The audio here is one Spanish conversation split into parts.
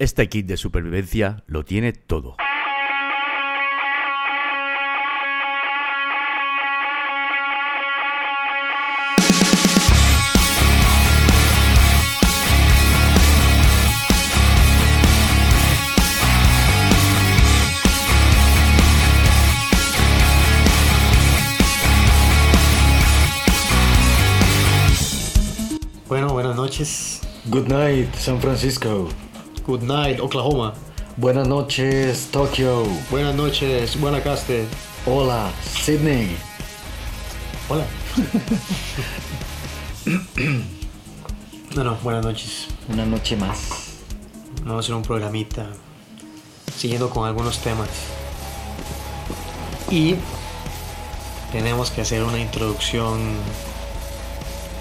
Este kit de supervivencia lo tiene todo. Bueno, buenas noches. Good night, San Francisco. Good night, Oklahoma. Buenas noches, Tokio. Buenas noches, Guanacaste. Hola, Sydney. Hola. no, no, buenas noches. Una noche más. Vamos a hacer un programita siguiendo con algunos temas. Y tenemos que hacer una introducción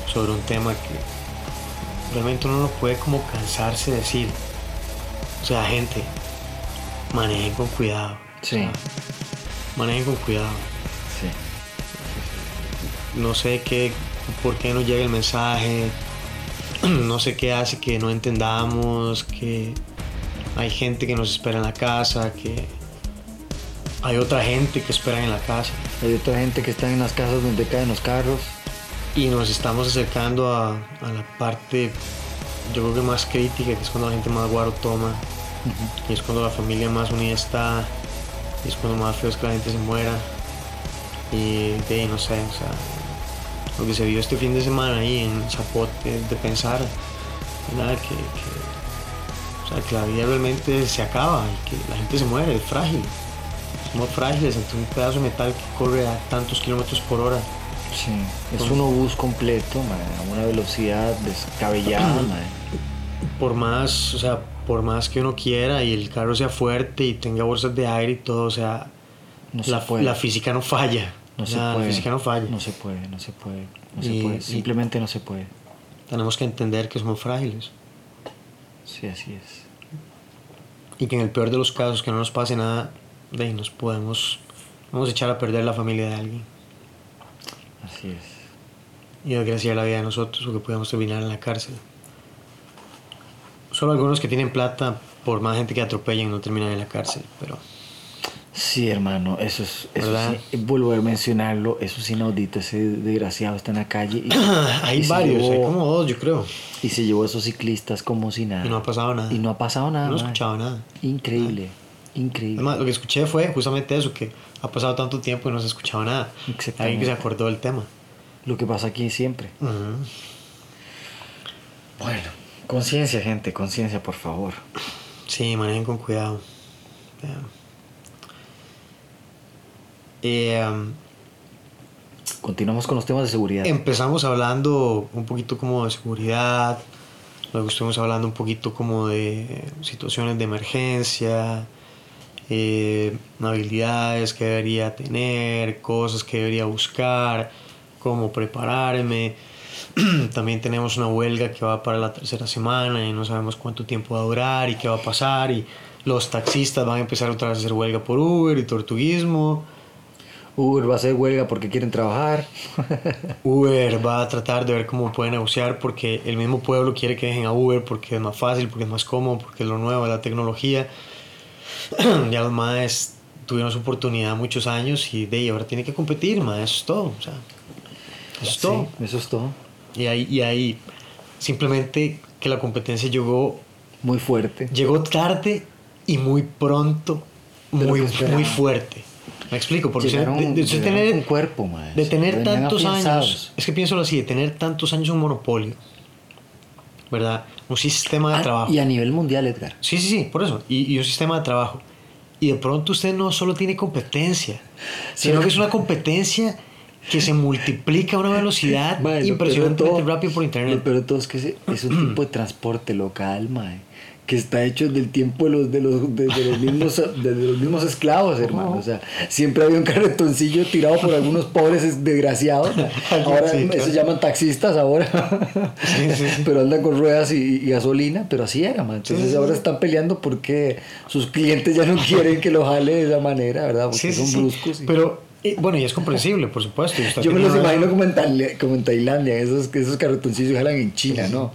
sobre un tema que realmente uno no puede como cansarse de decir. O sea, gente, manejen con cuidado. Sí. O sea, manejen con cuidado. Sí. No sé qué, por qué no llega el mensaje. No sé qué hace que no entendamos, que hay gente que nos espera en la casa, que hay otra gente que espera en la casa. Hay otra gente que está en las casas donde caen los carros. Y nos estamos acercando a, a la parte, yo creo que más crítica, que es cuando la gente más guaro toma, y es cuando la familia más unida está, y es cuando más feo es que la gente se muera. Y de no sé, o sea, lo que se vio este fin de semana ahí en Zapote, de pensar. Que, que, o sea, que la vida realmente se acaba y que la gente se muere, es frágil. Somos frágiles ante un pedazo de metal que corre a tantos kilómetros por hora. Sí. Es un obús completo, a una velocidad descabellada, por más, o sea, por más que uno quiera y el carro sea fuerte y tenga bolsas de aire y todo, o sea, No se la, puede. la física no falla. No se puede. La física no falla. No se puede, no se puede. No se Y- puede. Simplemente no se puede. Tenemos que entender que somos frágiles Sí, así es. y que en el peor de los casos que no nos pase nada, de ahí nos podemos, vamos a echar a perder la familia de alguien Así es. y la vida de nosotros o que podamos terminar en la cárcel. Solo algunos que tienen plata, por más gente que atropellen, no terminan en la cárcel, pero Sí, hermano, eso es. Eso volver a mencionarlo, eso es inaudito. Ese desgraciado está en la calle y, hay y varios, hay como dos, yo creo, y se llevó a esos ciclistas como si nada. y no ha pasado nada. Y no ha pasado nada. No he escuchado nada. Increíble, increíble. Además, lo que escuché fue justamente eso, que ha pasado tanto tiempo y no se ha escuchado nada. Exactamente. Alguien que se acordó del tema. Lo que pasa aquí siempre. Bueno, conciencia, gente, conciencia, por favor. Sí, manejen con cuidado. Eh, um, Continuamos con los temas de seguridad. empezamos hablando un poquito como de seguridad, luego estuvimos hablando un poquito como de situaciones de emergencia, eh, habilidades que debería tener, cosas que debería buscar, cómo prepararme. También tenemos una huelga que va para la tercera semana y no sabemos cuánto tiempo va a durar y qué va a pasar y los taxistas van a empezar otra vez a hacer huelga por Uber y tortuguismo. Uber va a hacer huelga porque quieren trabajar. Uber va a tratar de ver cómo puede negociar porque el mismo pueblo quiere que dejen a Uber porque es más fácil, porque es más cómodo, porque es lo nuevo, la tecnología. ya los más tuvieron su oportunidad muchos años y de ahí ahora tiene que competir, más eso es todo. O sea, eso es todo. Sí, eso es todo. Y ahí, y ahí simplemente que la competencia llegó, Muy fuerte. llegó tarde y muy pronto, muy, fuerte. Me explico, porque Llegaron- de- de tener- con cuerpo, mae. de tener tantos años, es que pienso así, de tener tantos años un monopolio, ¿verdad? Un sistema de Ah, trabajo. y a nivel mundial, Edgar. Sí, sí, sí, por eso. Y, y un sistema de trabajo. Y de pronto usted no solo tiene competencia, sino que es una competencia que se multiplica a una velocidad de impresionantemente todo- rápido por internet. peor de todo es que es un tipo de transporte local, mae, que está hecho del tiempo de los, de los, de, de los, mismos, de, los mismos esclavos, hermano. O sea, siempre había un carretoncillo tirado por algunos pobres es- desgraciados. Ahora Sí, se llaman taxistas ahora. Sí, sí, sí. Pero andan con ruedas y, y gasolina, pero así era, man. Entonces ahora están peleando porque sus clientes ya no quieren que lo jale de esa manera, ¿verdad? Porque son sí. bruscos. y- Pero bueno, y es comprensible, por supuesto. Yo me los imagino como en, como en Tailandia, esos, esos carretoncillos jalan en China, ¿no?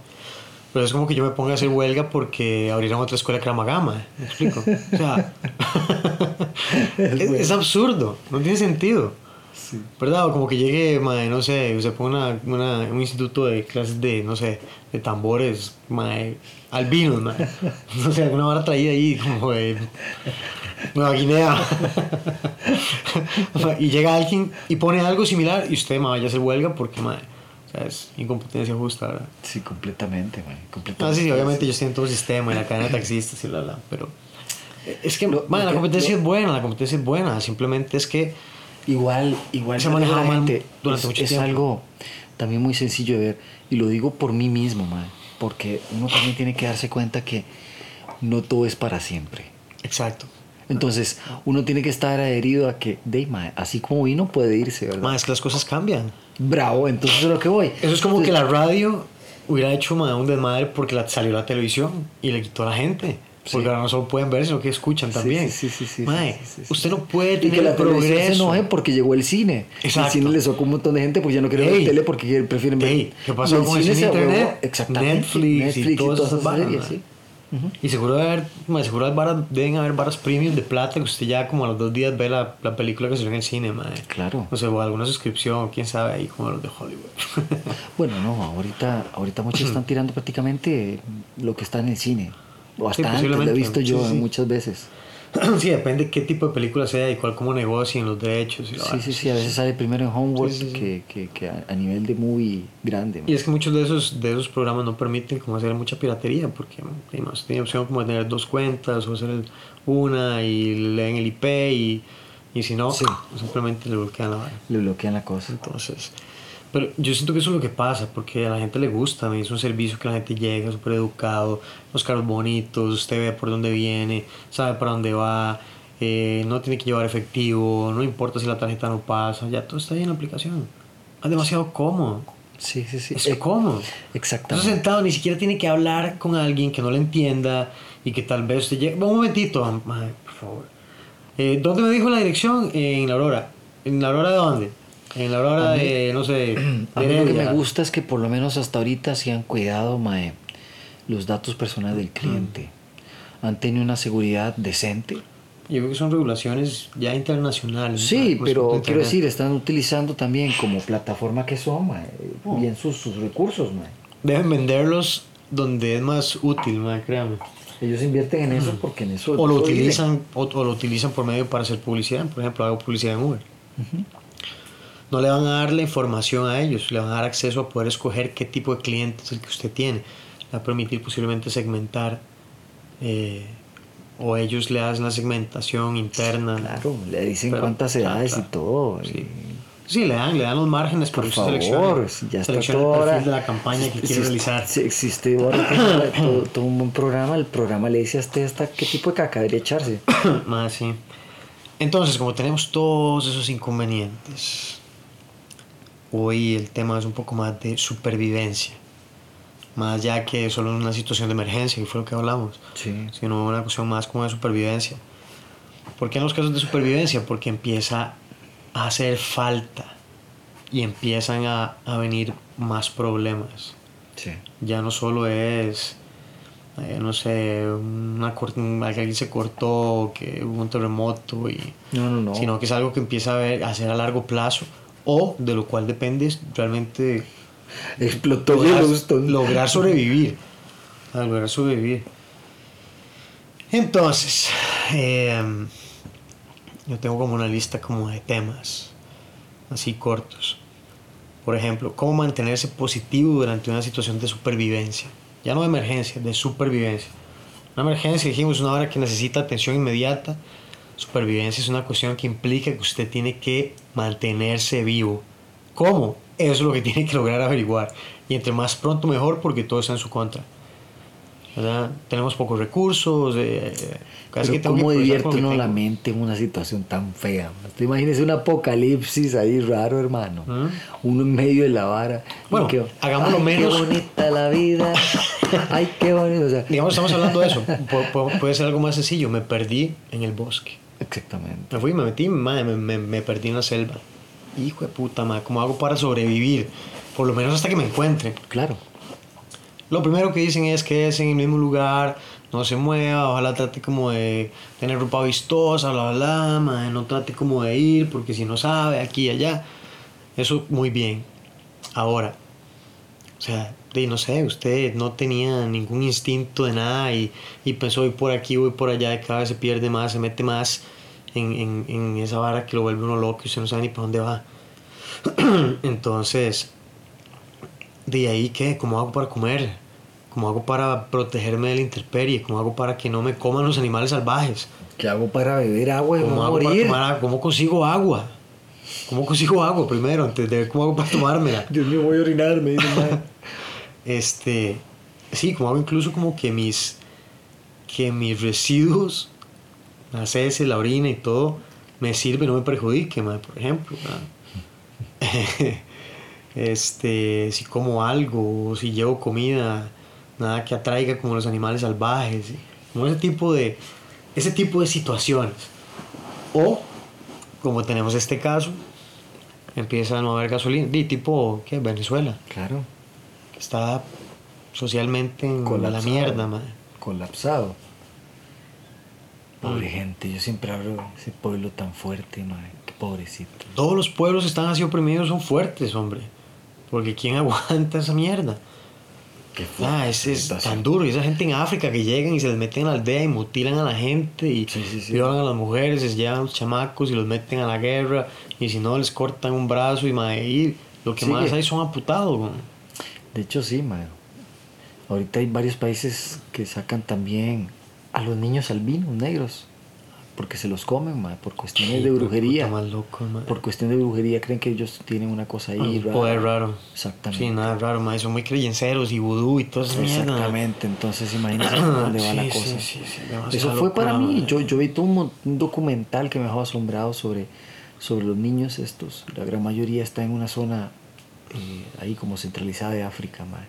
Pero es como que yo me ponga a hacer huelga porque abrieron otra escuela de Gama. ¿Me explico? O sea, es, es absurdo, no tiene sentido. Sí. ¿Verdad? O como que llegue, mae, no sé, se ponga una, una- un instituto de clases de, no sé, de tambores, mae, albinos, mae. No sé, alguna vara traída ahí como de Nueva Guinea. y llega alguien y pone algo similar y usted, mae, vaya a hacer huelga porque, mae, o sea, es incompetencia justa, ¿verdad? Sí, completamente, man. Ah, Completamente. sí, sí, obviamente ellos tienen todo el sistema y la cadena de taxistas y bla, bla, pero... Es que, Lo- lo la que- competencia lo- es buena, la competencia es buena, simplemente es que... Igual, igual Se ha yo digo a manejado la gente, durante es, mucho es tiempo. algo también muy sencillo de ver y lo digo por mí mismo, man, porque uno también tiene que darse cuenta que no todo es para siempre. Exacto. Entonces, uno tiene que estar adherido a que, de, mae, así como vino puede irse, ¿verdad? Mae, es que las cosas cambian. Bravo, entonces es lo que voy. Eso es como que la radio hubiera hecho mae, un desmadre porque la, salió la televisión y le quitó a la gente. Porque Sí. ahora no solo pueden ver, sino que escuchan Sí, también. sí, sí, sí, sí, sí, sí, sí. usted no puede Y tener que la televisión se progreso. enoje porque llegó el cine. Exacto. El cine le sacó un montón de gente porque ya no quiere ver tele porque prefieren ver. Ey, ¿qué pasó Y con el cine internet? Exactamente. Netflix y todas esas esas varas, series, mae. Y seguro, debe haber, seguro varas- deben haber varas premium de plata que usted ya como a los dos días ve la, la película que salió en el cine, mae. Claro. O sea, o alguna suscripción, quién sabe, ahí como los de Hollywood. Bueno, no, ahorita, ahorita muchos están tirando prácticamente lo que está en el cine. O hasta Sí, antes, lo he visto yo Sí, sí. muchas veces. sí, depende qué tipo de película sea y cuál cómo negocien los derechos y la Sí, sí, sí, a veces sale primero en Homework Sí, sí, sí. Que, que, que a, nivel de movie grande. man. Y es que muchos de esos, de esos programas no permiten como hacer mucha piratería porque digamos, tiene opción como de tener dos cuentas o hacer una y leen el IP y, y si no, simplemente le bloquean la. Le bloquean la cosa. Entonces, pero yo siento que eso es lo que pasa porque a la gente le gusta, es un servicio que la gente llega súper educado, los carros bonitos, usted ve por dónde viene, sabe para dónde va, eh, no tiene que llevar efectivo, no importa si la tarjeta no pasa, ya todo está ahí en la aplicación. Es demasiado cómodo. Sí, sí, sí. Es Eh, cómodo. Exactamente. sentado, ni siquiera tiene que hablar con alguien que no le entienda y que tal vez usted llegue. Un momentito, ay, por favor. Eh, ¿Dónde me dijo la dirección? en la Aurora. ¿En la Aurora de dónde? En la Aurora A mí- de, no sé. A mí lo que me gusta es que por lo menos hasta ahorita se han cuidado, mae, los datos personales del cliente. Han tenido una seguridad decente. Yo creo que son regulaciones ya internacionales. Sí. Respecto pero quiero decir, están utilizando también como plataforma que son, mae, Oh. bien sus, sus recursos, mae. Deben venderlos donde es más útil, man, créame. Ellos invierten en eso porque en eso... O lo utilizan, o, o lo utilizan por medio para hacer publicidad. Por ejemplo, hago publicidad en Uber. No le van a dar la información a ellos, le van a dar acceso a poder escoger qué tipo de cliente es el que usted tiene. Le va a permitir posiblemente segmentar eh, o ellos le hacen la segmentación interna. Claro, le dicen Pero- cuántas claro, edades claro. y todo. Sí. Sí, le dan, le dan los márgenes Por para favor, seleccione- ya está todo el perfil ahora. de la campaña que quiere realizar. Si existe ahora todo- todo un buen programa, el programa le dice a usted hasta qué tipo de caca debería echarse. Más sí. Entonces, como tenemos todos esos inconvenientes, hoy el tema es un poco más de supervivencia. Más ya que solo una situación de emergencia, que fue lo que hablamos, Sí. sino una cuestión más como de supervivencia. ¿Por qué en los casos de supervivencia? Porque empieza a hacer falta y empiezan a, a venir más problemas Sí. ya no solo es, eh, no sé, una alguien se cortó, que hubo un terremoto, y, No, no, no. sino que es algo que empieza a, ver, a ser a largo plazo o de lo cual depende realmente Explotó lograr, lograr sobrevivir. lograr sobrevivir. Entonces, em, yo tengo como una lista como de temas así cortos. Por ejemplo, cómo mantenerse positivo durante una situación de supervivencia. Ya no de emergencia, de supervivencia. Una emergencia, dijimos, es una hora que necesita atención inmediata. Supervivencia es una cuestión que implica que usted tiene que mantenerse vivo. ¿Cómo? Eso es lo que tiene que lograr averiguar. Y entre más pronto mejor porque todo está en su contra. ¿Verdad? Tenemos pocos recursos. eh, casi que Pero tengo que ¿cómo divierte uno la mente en una situación tan fea? Usted imagínese un apocalipsis ahí raro, hermano. ¿Mm? Uno en medio de la vara. Bueno, que, hagámoslo "Ay, menos". Qué bonita la vida. Ay, qué bonito. O sea, Digamos, estamos hablando de eso. Pu- puede ser algo más sencillo. Me perdí en el bosque. Exactamente. Me fui, me metí, madre, me, me- me perdí en la selva. Hijo de puta, madre, ¿cómo hago para sobrevivir? Por lo menos hasta que me encuentre. Claro. lo primero que dicen es que es en el mismo lugar, no se mueva, ojalá trate como de tener ropa vistosa, bla, bla, bla, mae, no trate como de ir, porque si no sabe, aquí y allá. Eso muy bien. Ahora, o sea, de, no sé, usted no tenía ningún instinto de nada y, y pensó, voy por aquí, voy por allá, y cada vez se pierde más, se mete más en, en, en esa vara que lo vuelve uno loco y usted no sabe ni para dónde va. Entonces, de ahí, ¿qué? ¿Cómo hago para comer? ¿Cómo hago para protegerme de la intemperie? ¿Cómo hago para que no me coman los animales salvajes? ¿Qué hago para beber agua y ¿Cómo, no hago para tomar? ¿Cómo consigo agua? ¿Cómo consigo agua primero antes de ver cómo hago para tomármela? Dios mío, voy a orinar, me dice mae. Este, sí, como hago incluso como que mis, que mis residuos, las heces, la orina y todo, me sirve, no me perjudique, mae, por ejemplo. este, si como algo, si llevo comida, nada que atraiga como los animales salvajes, ese tipo de, ese tipo de situaciones. O, como tenemos este caso, empieza a no haber gasolina, di tipo, ¿qué? Venezuela Claro, está socialmente en la Colapsado. mierda, madre. colapsado. Pobre gente, yo siempre hablo de ese pueblo tan fuerte, mae. Qué pobrecito. Todos los pueblos que están así oprimidos son fuertes, hombre. Porque ¿quién aguanta esa mierda? Qué Ah, es, tan duro. Y esa gente en África que llegan y se les meten en la aldea y mutilan a la gente y Sí, sí, sí. violan a las mujeres, se llevan a los chamacos y los meten a la guerra. Y si no, les cortan un brazo y, y lo que más hay son amputados, güey. De hecho, sí, mae. Ahorita hay varios países que sacan también a los niños albinos negros. Porque se los comen, mae, por cuestiones Qué de brujería. más loco. Por cuestión de brujería creen que ellos tienen una cosa ahí. Un rara. poder raro. Exactamente. Sí, nada raro, mae. Son muy creyenceros y vudú y todo eso. Exactamente, entonces imagínense dónde va la Sí, cosa. sí, sí, sí, Eso fue locura, para mí. Yo, yo vi todo un, un documental que me dejó asombrado sobre, sobre los niños estos. La gran mayoría está en una zona eh, ahí como centralizada de África, mae,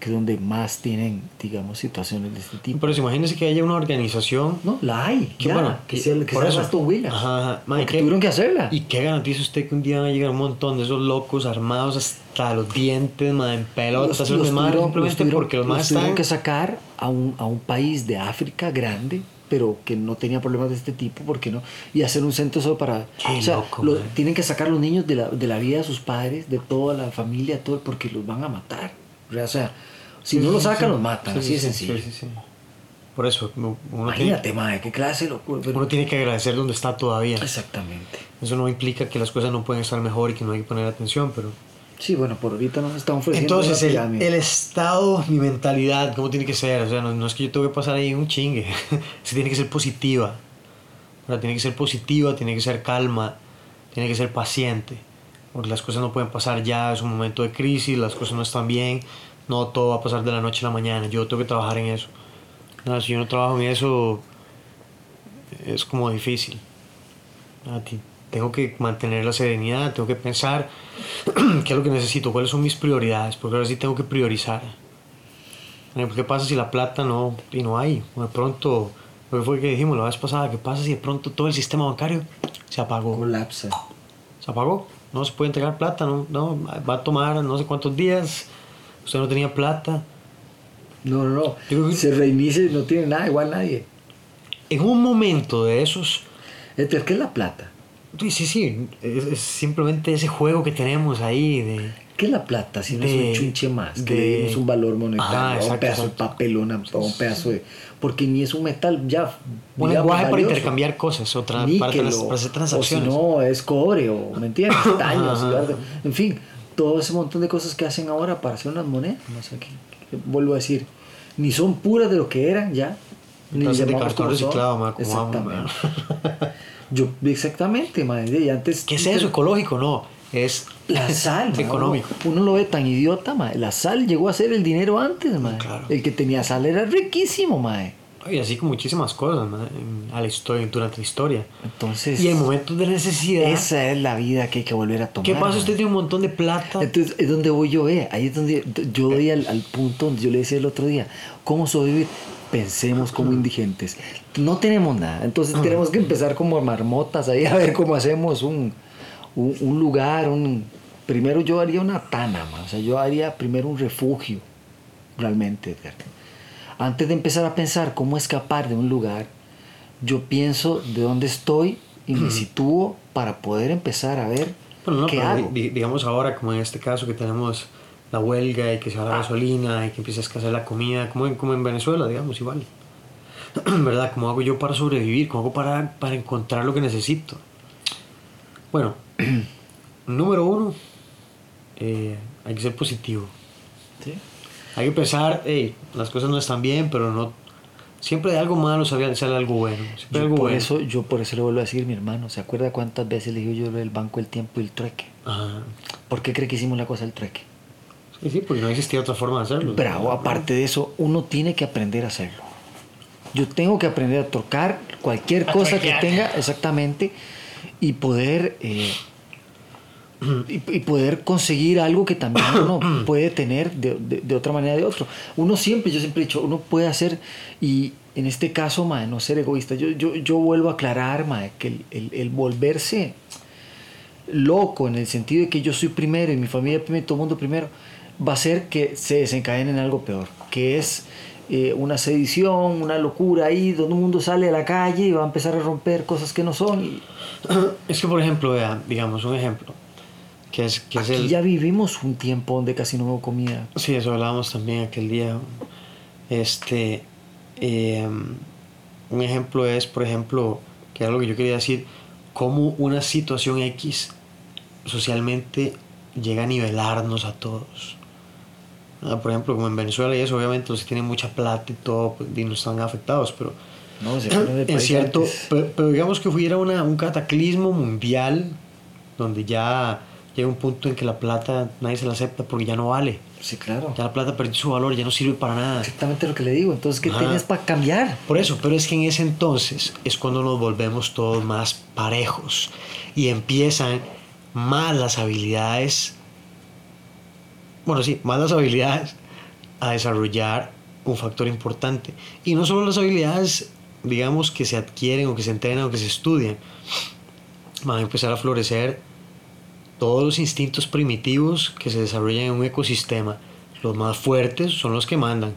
que es donde más tienen, digamos, situaciones de este tipo. Pero si imagínense que haya una organización. No, la hay. que ya, bueno, que sea, que sea eso. Aston Williams. Ajá, ajá. Mae, Porque ¿qué- tuvieron que hacerla. ¿Y qué garantiza usted que un día van a llegar un montón de esos locos armados hasta los dientes, madre, en pelotas, Los- los tuvieron- simplemente tuvieron- porque los los más tuvieron están. que sacar a un, a un país de África grande pero que no tenía problemas de este tipo porque no y hacer un centro solo para Qué o sea loco, lo- man. tienen que sacar los niños de la, de la vida de sus padres de toda la familia todo porque los van a matar o sea si Sí, no sí, los sacan sí. los matan Sí, así sí, de sencillo sí, sí, sí. Por eso, uno tiene, imagínate madre qué clase locura pero- uno tiene que agradecer donde está todavía. exactamente Eso no implica que las cosas no pueden estar mejor y que no hay que poner atención, pero... sí bueno por ahorita nos están ofreciendo Entonces, el, el estado, mi mentalidad, ¿cómo tiene que ser? O sea, no, no es que yo tengo que pasar ahí un chingue. Se tiene que ser positiva. O sea, tiene que ser positiva, tiene que ser calma, tiene que ser paciente. Porque las cosas no pueden pasar ya, es un momento de crisis, las cosas no están bien, no todo va a pasar de la noche a la mañana. Yo tengo que trabajar en eso. No, si yo no trabajo en eso, es como difícil. Ah, ti- Tengo que mantener la serenidad, tengo que pensar qué es lo que necesito, cuáles son mis prioridades, porque ahora sí tengo que priorizar. ¿Qué pasa si la plata no, y no hay? De pronto, lo que fue que dijimos la vez pasada, ¿qué pasa si de pronto todo el sistema bancario se apagó? colapsa Se apagó, no se puede entregar plata, no, no, va a tomar no sé cuántos días, usted no tenía plata. no no no Yo se reinicia y no tiene nada igual nadie En un momento de esos, Entonces, ¿qué es la plata? Sí, sí, sí, es, es simplemente ese juego que tenemos ahí de... ¿Qué es la plata? Si no es un chunche más, que de- le dimos un valor monetario, Ajá, a un pedazo exacto. de papelón, a un pedazo de. Porque ni es un metal ya. Un lenguaje para intercambiar cosas, otra, para, o- hacer O transacciones. si no, es cobre, o ¿me entiendes? En fin, todo ese montón de cosas que hacen ahora para hacer unas monedas. No sé qué, qué- vuelvo a decir, ni son puras de lo que eran ya. Ni Entonces, de cartón reciclado, como Exactamente. Yo, exactamente, madre. Y antes. ¿Qué es eso? ¿Ecológico? No, es La sal, económico. Uno, lo ve tan idiota, mae. La sal llegó a ser el dinero antes, mae. Claro. El que tenía sal era riquísimo, mae. Y así con muchísimas cosas. En- a la historia, durante la historia. Entonces, Y en momentos de necesidad. esa es la vida que hay que volver a tomar. ¿Qué pasa? Usted tiene un montón de plata. Entonces, es donde voy yo, eh. Ahí es donde yo voy al, al punto donde yo le decía el otro día, ¿cómo sobrevivir? Pensemos como indigentes. No tenemos nada. Entonces tenemos que empezar como marmotas ahí a ver cómo hacemos un, un, un lugar, un... Primero yo haría una tana, ma. o sea, yo haría primero un refugio realmente, Edgar. Antes de empezar a pensar cómo escapar de un lugar, yo pienso de dónde estoy y me sitúo para poder empezar a ver Bueno, no, qué hago. di- digamos ahora, como en este caso que tenemos la huelga y que se va la gasolina y que empieza a escasear la comida, como en, como en Venezuela, digamos, igual. ¿Verdad? ¿Cómo hago yo para sobrevivir? ¿Cómo hago para, para encontrar lo que necesito? Bueno, número uno, eh, hay que ser positivo. ¿Sí? Hay que pensar, hey, las cosas no están bien, pero no... Siempre de algo malo sale, sale algo bueno. Siempre Yo algo por, bueno. eso, yo por eso le vuelvo a decir, mi hermano, ¿se acuerda cuántas veces le digo yo lo del banco el tiempo y el trueque? Ajá. ¿Por qué cree que hicimos la cosa del trueque? Sí, sí, porque no existía otra forma de hacerlo. Bravo, aparte de eso, uno tiene que aprender a hacerlo. Yo tengo que aprender a tocar cualquier A cosa que tenga exactamente y poder eh, y, y poder conseguir algo que también uno puede tener de, de- de otra manera de otro. Uno siempre, yo siempre he dicho, uno puede hacer y en este caso, mae, no ser egoísta. Yo, yo, yo vuelvo a aclarar, mae, que el, el- el volverse loco en el sentido de que yo soy primero y mi familia primero y todo el mundo primero, va a ser que se desencadene en algo peor, que es eh, una sedición, una locura ahí, donde el mundo sale a la calle y va a empezar a romper cosas que no son. Y Es que, por ejemplo, vea, digamos, un ejemplo, que es, que es aquí el... ya vivimos un tiempo donde casi no hubo comida. Sí, eso hablábamos también aquel día. Este, eh, un ejemplo es, por ejemplo, que es algo que yo quería decir, cómo una situación X socialmente llega a nivelarnos a todos. Ah, Por ejemplo, como en Venezuela y eso, obviamente los que tienen mucha plata y todo, pues, y no están afectados, pero No, se en cierto, pero, pero digamos que hubiera una, un cataclismo mundial donde ya llega un punto en que la plata nadie se la acepta porque ya no vale. Sí, claro. Ya la plata perdió su valor, ya no sirve para nada. Exactamente lo que le digo. Entonces, ¿qué Ajá. tienes para cambiar? Por eso, pero es que en ese entonces es cuando nos volvemos todos más parejos y empiezan más las habilidades, bueno, sí, más las habilidades a desarrollar un factor importante. Y no solo las habilidades, digamos, que se adquieren o que se entrenan o que se estudian, van a empezar a florecer todos los instintos primitivos que se desarrollan en un ecosistema. Los más fuertes son los que mandan.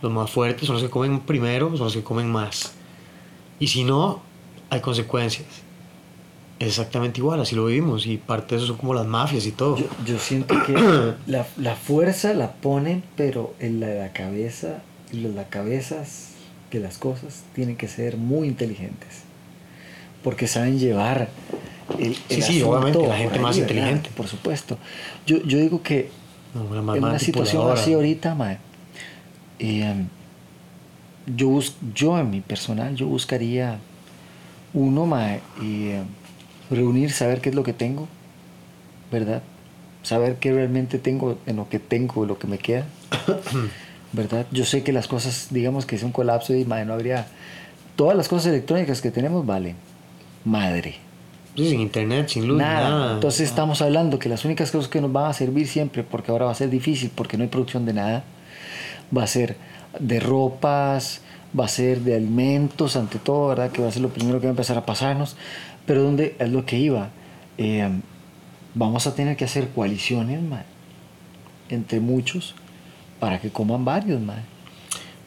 Los más fuertes son los que comen primero, son los que comen más. Y si no, hay consecuencias. Exactamente igual, así lo vivimos. Y parte de eso son como las mafias y todo. Yo, yo siento que la, la fuerza la ponen, pero en la, la cabeza, y las cabezas de las cosas tienen que ser muy inteligentes. Porque saben llevar el, Sí, el sí, obviamente, asunto la gente más inteligente. Por supuesto. Yo, yo digo que No, en una situación así ahorita, mae, eh, yo, bus- yo en mi personal, yo buscaría uno, mae, y, eh, reunir, saber qué es lo que tengo, ¿verdad? Saber qué realmente tengo en lo que tengo, lo que me queda, ¿verdad? Yo sé que las cosas, digamos que es un colapso y mae, no habría... Todas las cosas electrónicas que tenemos valen madre. Sí, sin internet, sin luz, Nada. nada. Entonces estamos hablando que las únicas cosas que nos van a servir siempre, porque ahora va a ser difícil, porque no hay producción de nada, va a ser de ropas, va a ser de alimentos, ante todo, ¿verdad? Que va a ser lo primero que va a empezar a pasarnos. Pero donde es lo que iba, Eh, vamos a tener que hacer coaliciones, man, entre muchos, para que coman varios, man.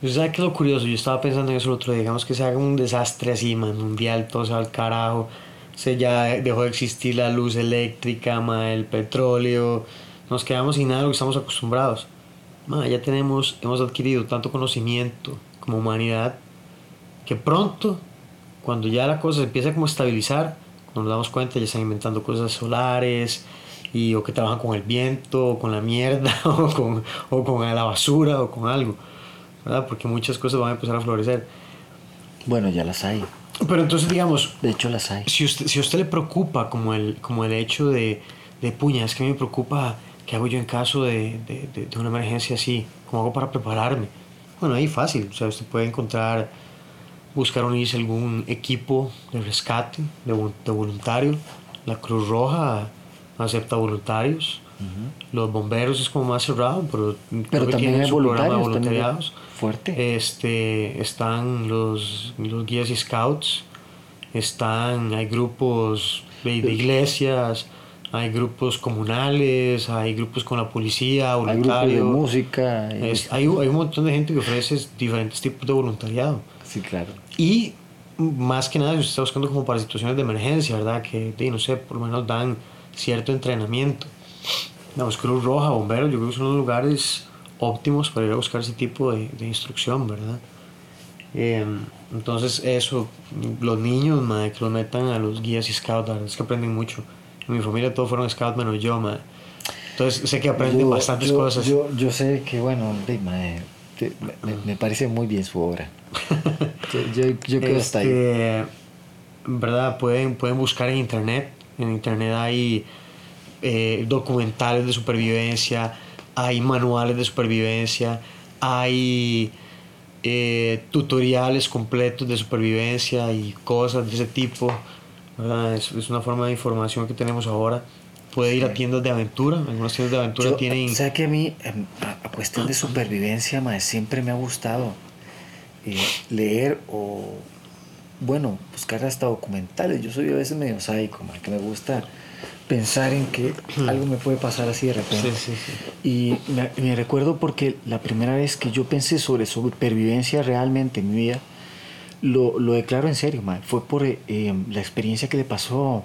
¿Usted sabe qué es lo curioso? Yo estaba pensando en eso el otro día. Digamos que se haga un desastre así, man, mundial, todo se va al carajo. Se ya dejó de existir la luz eléctrica, man, el petróleo. Nos quedamos sin nada de lo que estamos acostumbrados. Man, ya tenemos, hemos adquirido tanto conocimiento como humanidad que pronto, cuando ya la cosa se empieza como a estabilizar, cuando nos damos cuenta ya están inventando cosas solares y o que trabajan con el viento o con la mierda o con, o con la basura o con algo. ¿verdad? Porque muchas cosas van a empezar a florecer. Bueno, ya las hay. Pero entonces, digamos, De hecho, las hay. si usted, si a usted le preocupa como el, como el hecho de, de puña, es que a mí me preocupa qué hago yo en caso de, de, de- de una emergencia así, cómo hago para prepararme. Bueno, ahí fácil, o sea, usted puede encontrar, buscar unirse algún equipo de rescate, de, de voluntario. La Cruz Roja acepta voluntarios. Los bomberos es como más cerrado, pero, Pero también tienen hay su programa de voluntarios, también voluntariados. Fuerte. Este, están los, los guías y scouts, están, hay grupos de, de iglesias, hay grupos comunales, hay grupos con la policía, Hay grupos de voluntarios. música. y- Es- hay, hay un montón de gente que ofrece diferentes tipos de voluntariado. Sí, claro. Y más que nada, usted está buscando como para situaciones de emergencia, ¿verdad? Que, no sé, por lo menos dan cierto entrenamiento. Vamos, Cruz Roja, bomberos, yo creo que son los lugares óptimos para ir a buscar ese tipo de, de instrucción, ¿verdad? Eh, entonces, eso, los niños, madre, que los metan a los guías y scouts, la verdad es que aprenden mucho. En mi familia todos fueron scouts menos yo, madre. Entonces, sé que aprenden Yo- bastantes yo- cosas. Yo, yo sé que, bueno, de, mae, te- me, me parece muy bien su obra. yo, yo, creo que está ahí. Este, ¿Verdad? Pueden, pueden buscar en internet. En internet hay eh, documentales de supervivencia, hay manuales de supervivencia, hay eh, tutoriales completos de supervivencia y cosas de ese tipo. ¿verdad? Es, es una forma de información que tenemos ahora. Puede ir a tiendas de aventura. Algunas tiendas de aventura Yo- tienen... O sea que a mí, em, a, cuestión de supervivencia, mae, siempre me ha gustado eh, leer o, bueno, buscar hasta documentales. Yo soy a veces medio sádico, que me gusta pensar en que algo me puede pasar así de repente. Sí, sí, sí. Y me, me recuerdo porque la primera vez que yo pensé sobre supervivencia realmente en mi vida, lo, lo declaro en serio, mae, fue por eh, eh, la experiencia que le pasó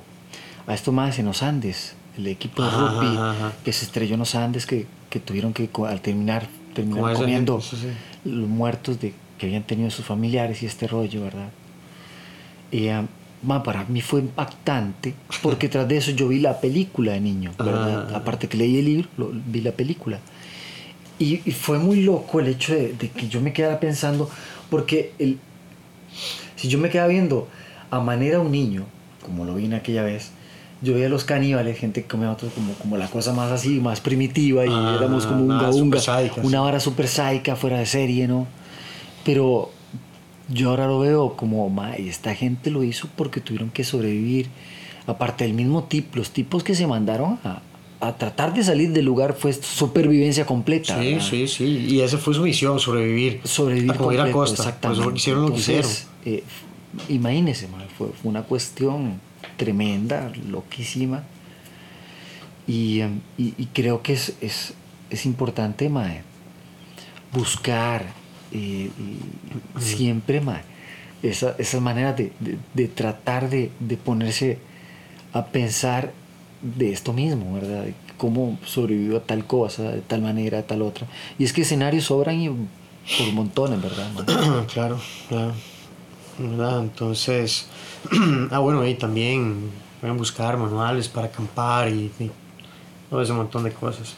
a estos más en los Andes, el equipo de rugby ajá, ajá. que se estrelló en los Andes, que, que tuvieron que al terminar, Como terminar esa comiendo gente, sí, los muertos de, que habían tenido sus familiares y este rollo, ¿verdad? Y, ah, ma, para mí fue impactante porque tras de eso yo vi la película de niño, ¿verdad? Ajá. Aparte que leí el libro, lo- vi la película. Y, y fue muy loco el hecho de, de que yo me quedara pensando, porque el, si yo me quedaba viendo a manera un niño, como lo vi en aquella vez, yo veía a los caníbales, gente que comía otros como, como la cosa más así, más primitiva, y Ah, éramos como unga, sádica, una vara súper sádica, fuera de serie, ¿no? Pero yo ahora lo veo como, "Ma, y esta gente lo hizo porque tuvieron que sobrevivir. Aparte del mismo tipo, los tipos que se mandaron a, a tratar de salir del lugar fue supervivencia completa. Sí, ¿verdad? sí, sí. Y esa fue su misión, sobrevivir. sobrevivir a completo, costa. Por exactamente. eso hicieron lo que hicieron. Entonces, eh, imagínese, fue, fue una cuestión tremenda, loquísima. Y, em, y- y creo que es, es, es importante, mae, buscar eh, y siempre, mae, esa- esas maneras de, de- de tratar de, de ponerse a pensar de esto mismo, ¿verdad? Cómo sobrevivió a tal cosa, de tal manera, de tal otra. Y es que escenarios sobran y por montones, ¿verdad? mae? claro, claro. ¿Verdad? Entonces, ah, bueno, y también pueden buscar manuales para acampar y, y todo ese montón de cosas.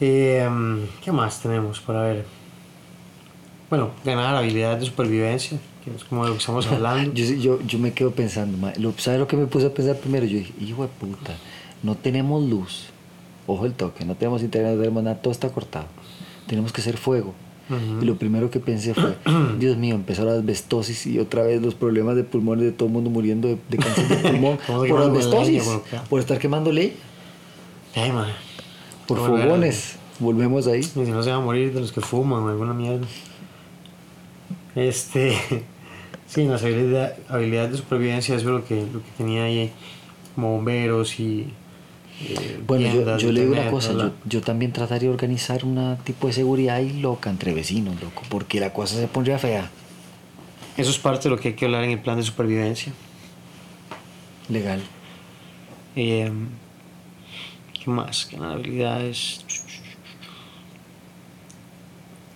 Eh, ¿Qué más tenemos para ver? Bueno, ganar habilidades de supervivencia, que es como de lo que estamos hablando. Yo, yo, yo me quedo pensando, lo- ¿sabes lo que me puse a pensar primero? Yo dije, hijo de puta, no tenemos luz. Ojo el toque, no tenemos internet, no tenemos nada, todo está cortado. Tenemos que hacer fuego. Y lo primero que pensé fue, Dios mío, empezó la asbestosis y otra vez los problemas de pulmones de todo el mundo muriendo de, de cáncer de pulmón por asbestosis, leña, por estar quemando leña, Ay, por fogones. Volvemos ahí. Y si no se van a morir de los que fuman o alguna mierda. Este. Sí, las habilidad- habilidades de supervivencia eso es lo que, lo que tenía ahí, como bomberos y. eh, Bueno, yo, yo le digo una cosa, yo también trataría de organizar un tipo de seguridad ahí loca entre vecinos, loco, porque la cosa se pondría fea. Eso es parte de lo que hay que hablar en el plan de supervivencia. Legal. Eh, ¿Qué más? ¿Qué habilidades?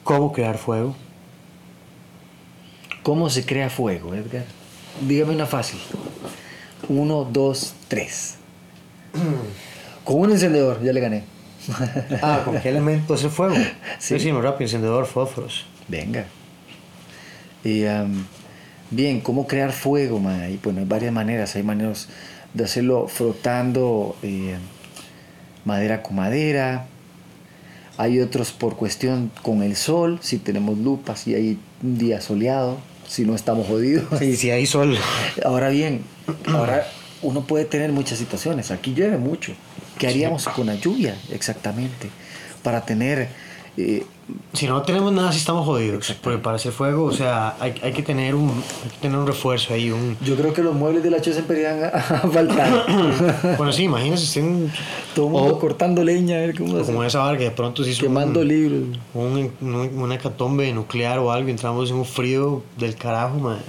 ¿Cómo crear fuego? ¿Cómo se crea fuego, Edgar? Dígame una fácil. Uno, dos, tres. Con un encendedor, ya le gané. Ah, ¿con qué elemento hace fuego? Sí. Sí, sí, rápido, encendedor, fósforos. Venga. Y, am, bien, ¿cómo crear fuego? ma? Y bueno, hay varias maneras. Hay maneras de hacerlo frotando eh, madera con madera. Hay otros por cuestión con el sol, si tenemos lupas y hay un día soleado, si no estamos jodidos. Sí, sí, hay sol. Ahora bien, ahora uno puede tener muchas situaciones. Aquí llueve mucho. ¿Qué haríamos con la lluvia exactamente? Para tener eh, Si no tenemos nada, sí estamos jodidos. Porque para hacer fuego, o sea, hay, hay que tener un, hay que tener un refuerzo ahí, un... yo creo que los muebles de la choza empezarían a, faltar. Bueno, sí, imagínense, estén Todo el mundo O- cortando leña, a ver cómo como esa barca, de pronto se hizo Quemando un, libros. un, un- una hecatombe nuclear o algo, entramos en un frío del carajo, madre.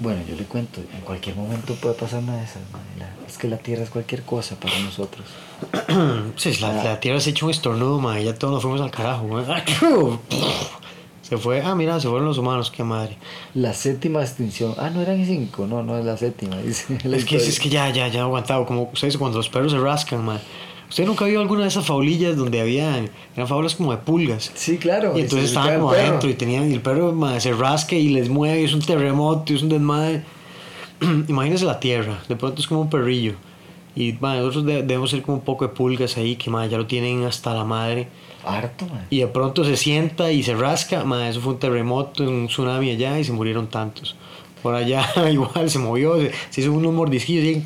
Bueno, yo le cuento, en cualquier momento puede pasar una de esas. madre. Es que la tierra es cualquier cosa para nosotros. Sí, la, Ah. la tierra se echó un estornudo, madre, ya todos nos fuimos al carajo, madre. Se fue, ah, mira, se fueron los humanos, qué madre. La séptima extinción. Ah, no eran cinco, no, no es la séptima. Dice la Es que, es que ya, ya, ya aguantado. Como ustedes cuando los perros se rascan, man. ¿Usted nunca vio alguna de esas faulillas donde habían, eran faulas como de pulgas? Sí, claro. Y entonces se estaban como adentro y tenían, y el perro man, se rasca y les mueve, y es un terremoto, y es un desmadre. Imagínense la tierra, de pronto es como un perrillo. Y man, nosotros de- debemos ser como un poco de pulgas ahí, que man, ya lo tienen hasta la madre. Harto, man. Y de pronto se sienta y se rasca, man, eso fue un terremoto, un tsunami allá y se murieron tantos. Por allá igual se movió, se, se hizo unos mordisquillos y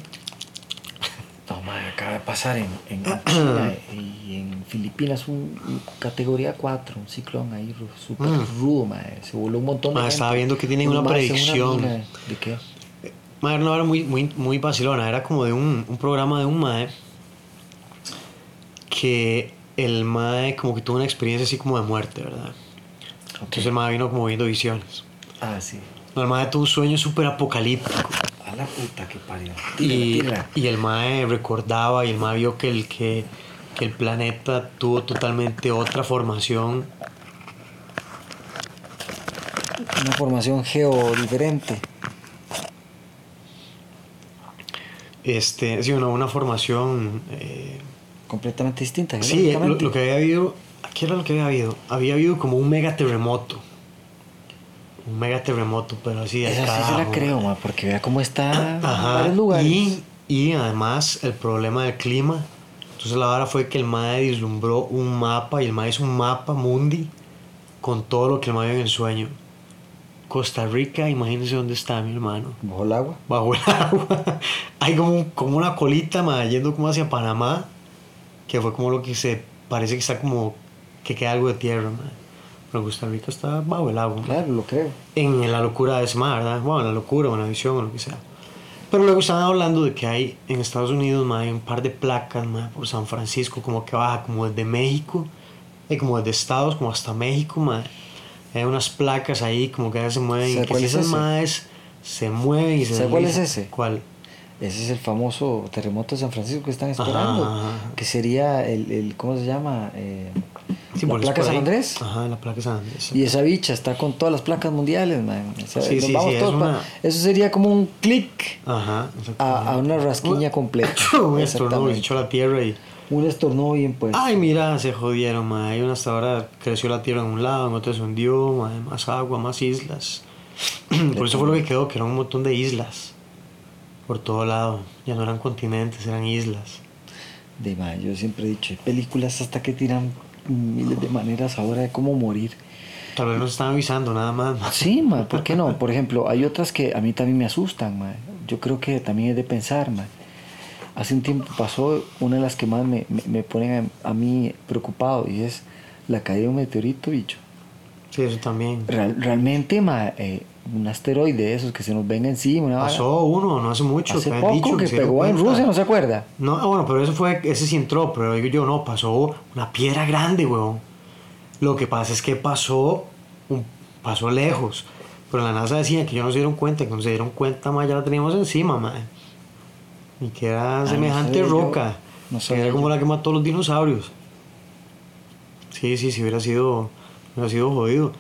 No, man, acaba de pasar en, en China y en Filipinas un, un categoría 4, un ciclón ahí súper Mm. rudo, man. Se voló un montón de Man, gente. estaba viendo que tienen Un una man predicción. ¿De qué? Madre, no era muy, muy, muy vacilona, era como de un, un programa de un mae que el mae como que tuvo una experiencia así como de muerte, ¿verdad? Entonces el mae vino como viendo visiones. Ah, sí. No, el mae tuvo un sueño súper apocalíptico A la puta que parió. y, el mae recordaba y el mae vio que el, que, que el planeta tuvo totalmente otra formación. Una formación geo diferente. Este, sí, una, una formación... eh, Completamente distinta. Sí, lo, geológicamente. lo que había habido, ¿qué era lo que había habido? Había habido como un mega terremoto. Un mega terremoto, pero así de Esa sí se la creo, porque vea cómo está en Ajá, varios lugares. Y, y además el problema del clima. Entonces la vara fue que el MAE vislumbró un mapa y el MAE hizo un mapa mundi con todo lo que el MAE vio en el sueño. Costa Rica, imagínense dónde está mi hermano. Bajo el agua. Bajo el agua. Hay como, como una colita ma, yendo como hacia Panamá, que fue como lo que se parece que está como que queda algo de tierra. ma. Pero Costa Rica está bajo el agua. Claro, lo creo. En la locura de ese mar, ¿verdad? Bueno, en la locura o en la visión o lo que sea. Pero luego estaban hablando de que hay en Estados Unidos ma, hay un par de placas ma, por San Francisco, como que baja como desde México, y como desde Estados, como hasta México. ma. Hay unas placas ahí como que ya se mueven. ¿Sabe y que cuál es esas se mueven y se ¿Sabe cuál es ese? ¿Cuál? Ese es el famoso terremoto de San Francisco que están esperando. Ajá. Que sería el, el ¿cómo se llama? Eh, Sí, la placa San. Andrés. Ajá, la placa San Andrés. Y esa bicha está con todas las placas mundiales, man. O sea, Sí, sí, vamos es una- Eso sería como un clic a, a una rasquiña completa. Un estornudo echó la tierra y... Un estornudo bien pues. Ay, mira, se jodieron, ma. Hay una hasta ahora creció la tierra en un lado, en otro se hundió, ma, más agua, más islas. Por eso fue lo que quedó, que eran un montón de islas. Por todo lado. Ya no eran continentes, eran islas. De man, yo siempre he dicho, hay películas hasta que tiran miles de maneras ahora de cómo morir. Tal vez nos están avisando, nada más. ma. Sí, ma, ¿por qué no? Por ejemplo, hay otras que a mí también me asustan, ma. Yo creo que también es de pensar, ma. Hace un tiempo pasó una de las que más me, me, me ponen a, a mí preocupado y es la caída de un meteorito, bicho. Sí, eso también. Real- realmente, ma, eh, un asteroide de esos que se nos venga encima, una. Pasó uno, no hace mucho. Hace que poco dicho que pegó en. Rusia, ¿no se acuerda? No, ah, bueno, pero eso fue, ese sí entró, pero digo yo, no, pasó una piedra grande, weón. Lo que pasa es que pasó, un, pasó lejos. Pero la NASA decía que ellos no se dieron cuenta, que cuando se dieron cuenta, ma, ya la teníamos encima, ma. Y que era no semejante yo. roca. No que era como la que mató a los dinosaurios. Sí, sí, sí, hubiera sido, hubiera sido jodido.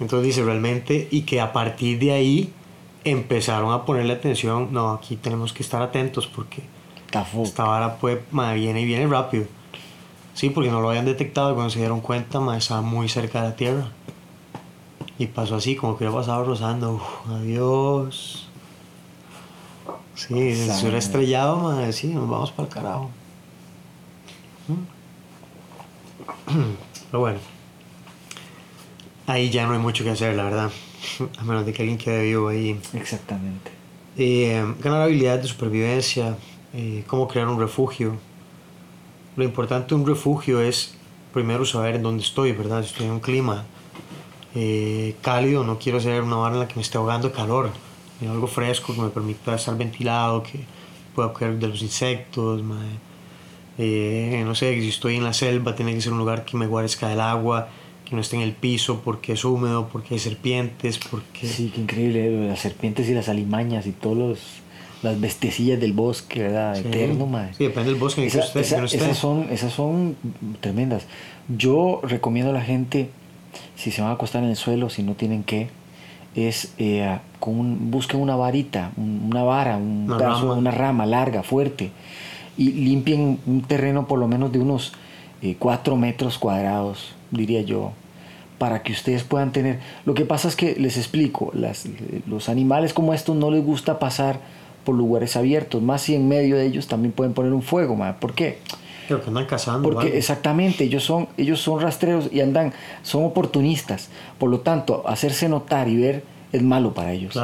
Entonces dice realmente, y que a partir de ahí empezaron a ponerle atención, no, aquí tenemos que estar atentos porque esta vara pues, ma, viene y viene rápido. Sí, porque no lo habían detectado y cuando se dieron cuenta, ma, estaba muy cerca de la Tierra. Y pasó así, como que hubiera pasado rozando. Uf, adiós. Sí, si se Sabe. hubiera estrellado, ma, sí, nos vamos para el carajo. Pero bueno. Ahí ya no hay mucho que hacer, la verdad. A menos de que alguien quede vivo ahí. Exactamente. Eh, ganar habilidades de supervivencia, eh, cómo crear un refugio. Lo importante de un refugio es primero saber en dónde estoy, ¿verdad? Si estoy en un clima eh, cálido, no quiero hacer una barra en la que me esté ahogando de calor. Algo fresco que me permita estar ventilado, que pueda coger de los insectos. Eh, no sé, si estoy en la selva, tiene que ser un lugar que me guarezca del agua, que no esté en el piso porque es húmedo, porque hay serpientes, porque... Sí, qué increíble, las serpientes y las alimañas y todos los las bestecillas del bosque, ¿verdad? Eterno, madre. Sí, depende del bosque en que usted, Esas son, esas son tremendas. Yo recomiendo a la gente, si se van a acostar en el suelo, si no tienen que, es eh, con busquen una varita, una vara, un una, rama. una rama larga, fuerte, y limpien un terreno por lo menos de unos 4 eh, metros cuadrados, diría yo, para que ustedes puedan tener... Lo que pasa es que, les explico, las, los animales como estos no les gusta pasar por lugares abiertos, más si en medio de ellos también pueden poner un fuego, ¿por qué? Creo que andan cazando. Porque exactamente, ellos son, ellos son rastreros y andan, son oportunistas. Por lo tanto, hacerse notar y ver es malo para ellos.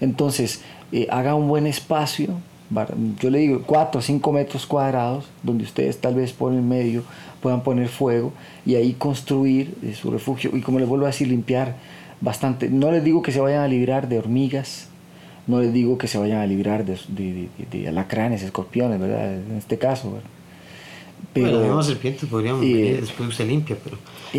Entonces, eh, haga un buen espacio, yo le digo 4 o 5 metros cuadrados, donde ustedes tal vez por el medio puedan poner fuego y ahí construir eh, su refugio. Y como les vuelvo a decir, limpiar bastante. No les digo que se vayan a librar de hormigas, no les digo que se vayan a librar de, de, de, alacranes, escorpiones, ¿verdad? En este caso, Pero, bueno, las serpientes podrían venir después usted limpia, pero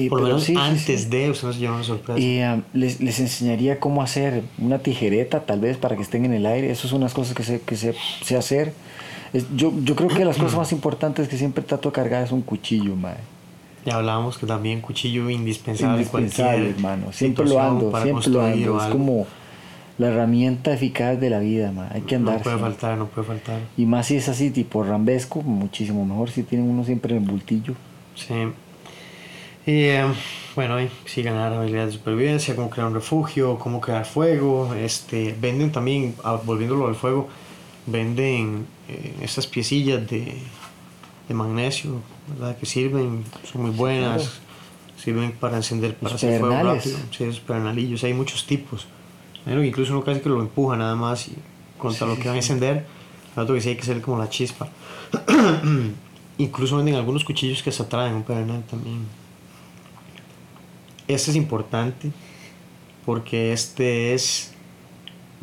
por lo menos antes de usted no se lleva una sorpresa. Um, les, les, enseñaría cómo hacer una tijereta, tal vez, para que estén en el aire. Eso son unas cosas que sé, que sé, sé hacer. Yo, yo creo que las cosas más importantes que siempre trato de cargar es un cuchillo, madre. Ya hablábamos que también cuchillo indispensable. Indispensable, hermano. Siempre lo ando, siempre lo ando. Es como la herramienta eficaz de la vida, hay que andar. No puede faltar, no puede faltar. Y más si es así, tipo rambesco, muchísimo mejor si tienen uno siempre en el bultillo. Sí. Y eh, bueno, sí, ganar habilidades de supervivencia, cómo crear un refugio, cómo crear fuego. Este, venden también, ah, volviéndolo al fuego, venden eh, estas piecillas de, de magnesio, ¿verdad? Que sirven, son muy buenas. Sirven para encender, para hacer fuego rápido. Sí, pernalillos, hay muchos tipos incluso uno casi que lo empuja nada más y contra lo que van a encender, el otro que sí hay que hacer como la chispa. incluso venden algunos cuchillos que se atraen un pedernal también. Este es importante porque este es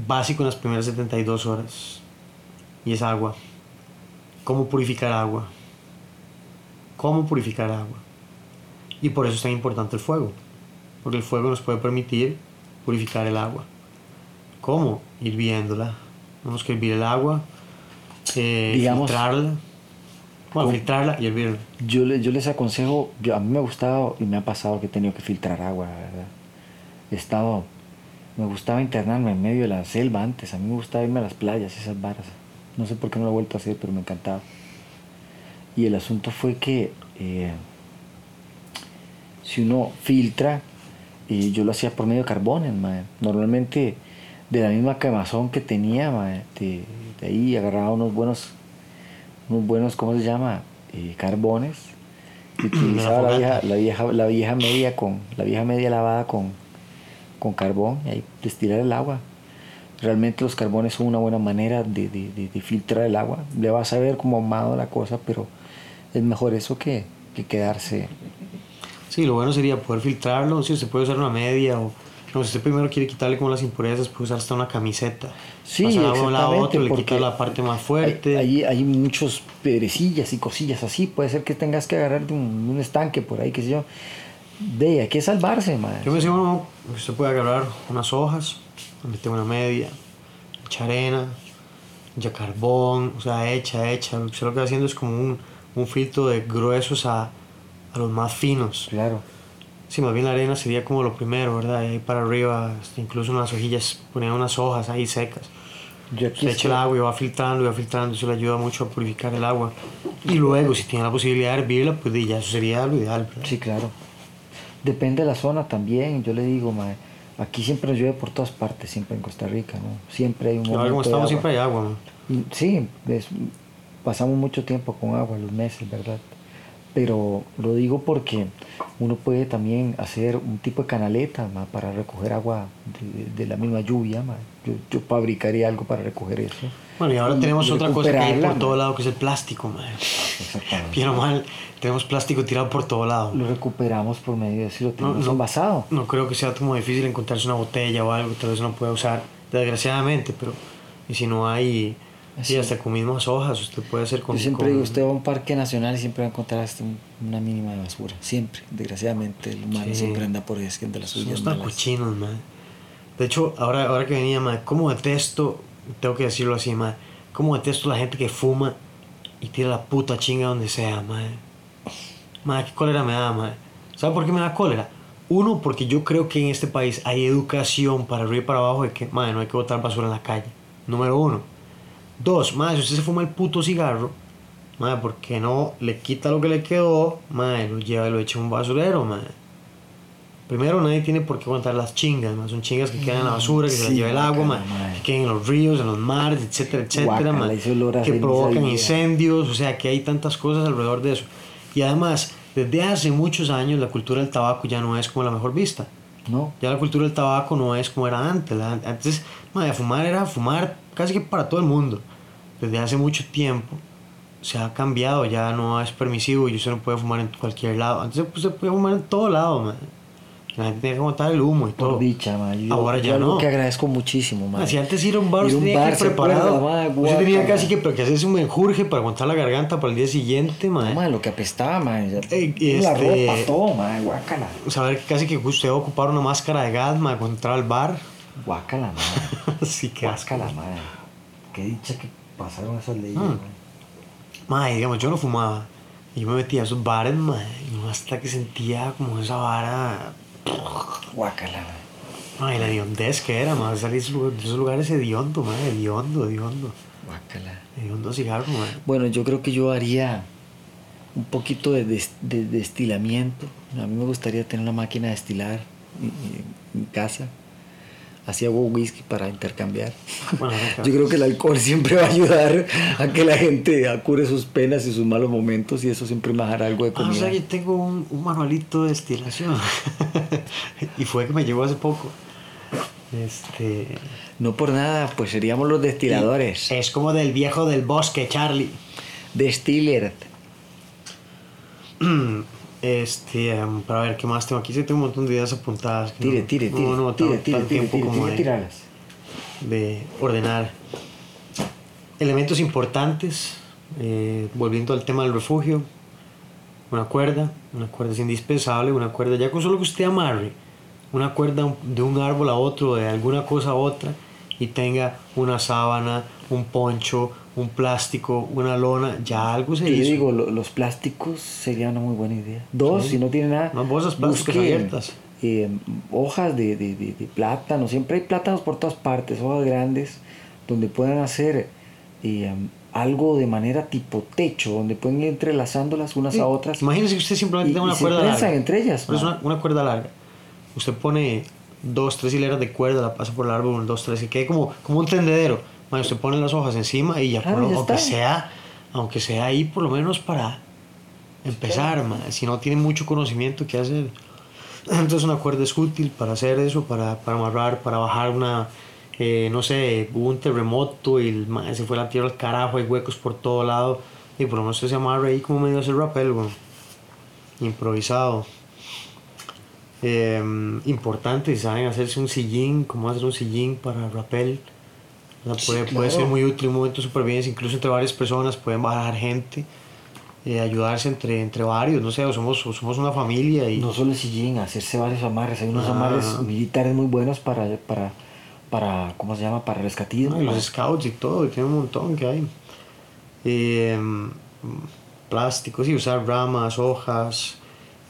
básico en las primeras 72 horas y es agua. ¿Cómo purificar agua? ¿Cómo purificar agua? Y por eso es tan importante el fuego, porque el fuego nos puede permitir purificar el agua. ¿Cómo? Hirviéndola. Tenemos que hervir el agua, eh, filtrarla. Bueno, filtrarla y hervirla. Yo, yo les aconsejo, yo, a mí me ha gustado y me ha pasado que he tenido que filtrar agua, verdad. He estado, me gustaba internarme en medio de la selva antes, a mí me gustaba irme a las playas, esas varas. No sé por qué no lo he vuelto a hacer, pero me encantaba. Y el asunto fue que eh, si uno filtra, y yo lo hacía por medio de carbón, normalmente de la misma quemazón que tenía, de, ahí agarraba unos buenos, unos buenos, ¿cómo se llama? Eh, carbones. Y utilizaba la vieja, la vieja, la vieja media con, la vieja media lavada con, con carbón y ahí destilar el agua. Realmente los carbones son una buena manera de, de, filtrar el agua. Le vas a ver como ahumado la cosa, pero es mejor eso que, que quedarse. Sí, lo bueno sería poder filtrarlo, si se puede usar una media o no, si usted primero quiere quitarle como las impurezas, puede usar hasta una camiseta. Sí, exactamente. un lado otro, le quita la parte más fuerte. Hay, hay, muchos perecillas y cosillas así. Puede ser que tengas que agarrar de un, estanque por ahí, qué sé yo. De, hay que salvarse, madre. Yo me decía, bueno, usted puede agarrar unas hojas, meter una media, echa arena, echa carbón, o sea, echa, echa. Usted lo que está haciendo es como un, un filtro de gruesos a, a los más finos. Claro Sí, más bien la arena sería como lo primero, ¿verdad? Y ahí para arriba, este, incluso unas hojillas, ponían unas hojas ahí secas. Se echa el agua y va filtrando y va filtrando, eso le ayuda mucho a purificar el agua. Y luego, si tiene la posibilidad de hervirla, pues ya eso sería lo ideal. Sí, claro. Depende de la zona también, yo le digo, mae, aquí siempre nos llueve por todas partes, siempre en Costa Rica, ¿no? Siempre hay un momento como estamos, siempre hay agua, Sí, pasamos mucho tiempo con agua, los meses, ¿verdad? pero lo digo porque uno puede también hacer un tipo de canaleta ma, para recoger agua de, de la misma lluvia. ma. Yo, yo fabricaría algo para recoger eso. Bueno, y ahora Y- tenemos y otra cosa que hay por todo lado, que es el plástico, madre. Exactamente. Bien o mal, tenemos plástico tirado por todo lado. Lo recuperamos por medio de eso y lo tenemos no. envasado. No creo que sea como difícil encontrarse una botella o algo que tal vez uno pueda usar, desgraciadamente, pero y si no hay, sí, hasta con mismas hojas, usted puede hacer con... Yo siempre con- digo, usted va a un parque nacional y siempre va a encontrar hasta un- una mínima de basura. Siempre. Desgraciadamente, el humano Sí. siempre anda por ahí de las suyas. Somos tan malas. cochinos, man. De hecho, ahora, ahora que venía, man, cómo detesto, tengo que decirlo así, man, cómo detesto la gente que fuma y tira la puta chinga donde sea, man. Man, qué cólera me da, man. ¿Sabe por qué me da cólera? Uno, porque yo creo que en este país hay educación para arriba y para abajo de que, man, no hay que botar basura en la calle. Número uno. Dos, man, si usted se fuma el puto cigarro, man, ¿por qué no le quita lo que le quedó, man, lo lleva y lo echa en un basurero, man? Primero, nadie tiene por qué aguantar las chingas, man. Son chingas que quedan en la basura, que se las lleva el agua, man. Que queden en los ríos, en los mares, etcétera, etcétera, Que provocan incendios, o sea, que hay tantas cosas alrededor de eso. Y además, desde hace muchos años, la cultura del tabaco ya no es como la mejor vista. No. Ya la cultura del tabaco no es como era antes. Antes, madre, fumar era fumar casi que para todo el mundo. Desde hace mucho tiempo se ha cambiado, ya no es permisivo y usted no puede fumar en cualquier lado. Antes pues, se podía fumar en todo lado, madre. La gente tenía que aguantar el humo y todo. Por dicha, ma. Yo, Ahora ya algo no. que agradezco muchísimo, ma. Ah, Si antes ir a un bar, Ir tenía que bar, ir ¿se preparado. usted tenía casi que, que hacerse un menjurje para aguantar la garganta para el día siguiente, madre. No, lo que apestaba, ma. ya- Eh, La este- ropa, todo, ma. Guácala. Saber que casi que usted va a ocupar una máscara de gas, madre, cuando entraba al bar. Guácala, ma. Así que. Guácala, ma. Qué dicha que pasaron esas leyes, Mm. ma. Mae, digamos, yo no fumaba. Y yo me metía a esos bares, mae, y hasta que sentía como esa vara. Guácala, ma. Mae, la hediondez que era, mae. Salir de esos lugares, hediondo, mae. Hediondo, hediondo. Guácala. Hediondo cigarro, mae. Bueno, yo creo que yo haría un poquito de, des- de destilamiento. A mí me gustaría tener una máquina de destilar en, casa. Hago whisky para intercambiar. Bueno. Yo creo que el alcohol siempre va a ayudar a que la gente cure sus penas y sus malos momentos y eso siempre me dar algo de Ah, o comida. sea, yo tengo un, un manualito de destilación. y fue que me llegó hace poco. Este. No por nada, pues seríamos los destiladores. Es como del viejo del bosque, Charlie. Destiller. Este, em, para ver qué más tengo aquí. Sí, tengo un montón de ideas apuntadas. Tire, no- tire, no- tire. no tire, tire, tire, tire, tire, de- de ordenar elementos importantes, eh, volviendo al tema del refugio, una cuerda, una cuerda es indispensable, una cuerda ya con solo que usted amarre, una cuerda de un árbol a otro, de alguna cosa a otra, y tenga una sábana, un poncho, un plástico, una lona, ya algo se Yo hizo. digo, lo- los plásticos sería una muy buena idea. Dos, Sí. si no tiene nada. Unas bolsas plásticas abiertas. eh, hojas de, de, de, de plátano. Siempre hay plátanos por todas partes, hojas grandes, donde puedan hacer eh, algo de manera tipo techo, donde pueden ir entrelazándolas unas Sí, a otras. Imagínese que usted simplemente Y- tenga y una se cuerda prensan larga. entre ellas, Pero es una, una cuerda larga. Usted pone dos, tres hileras de cuerda, la pasa por el árbol, dos, tres, que quede como, como un tendedero. Ma, usted pone las hojas encima y ya, Claro, por lo- ya aunque, está. sea, aunque sea ahí por lo menos para empezar, ma. si no tiene mucho conocimiento, ¿qué hacer? Entonces una cuerda es útil para hacer eso, para, para amarrar, para bajar una, eh, no sé, hubo un terremoto y el, ma, se fue la tierra al carajo, hay huecos por todo lado, y por lo menos se amarra ahí como medio hacer rappel, weón. improvisado. Eh, importante, si saben hacerse un sillín, cómo hacer un sillín para rappel. O sea, Sí, puede, puede claro. ser muy útil, un momento de supervivencia, incluso entre varias personas pueden bajar gente, eh, ayudarse entre, entre varios, no sé, o somos, o somos una familia y... No solo el sillín, hacerse varios amarres. Hay unos Ah. amarres militares muy buenos para, para, para ¿cómo se llama? Para rescatismo. No, y los scouts y todo, y tiene un montón que hay. Eh, plásticos y usar ramas, hojas,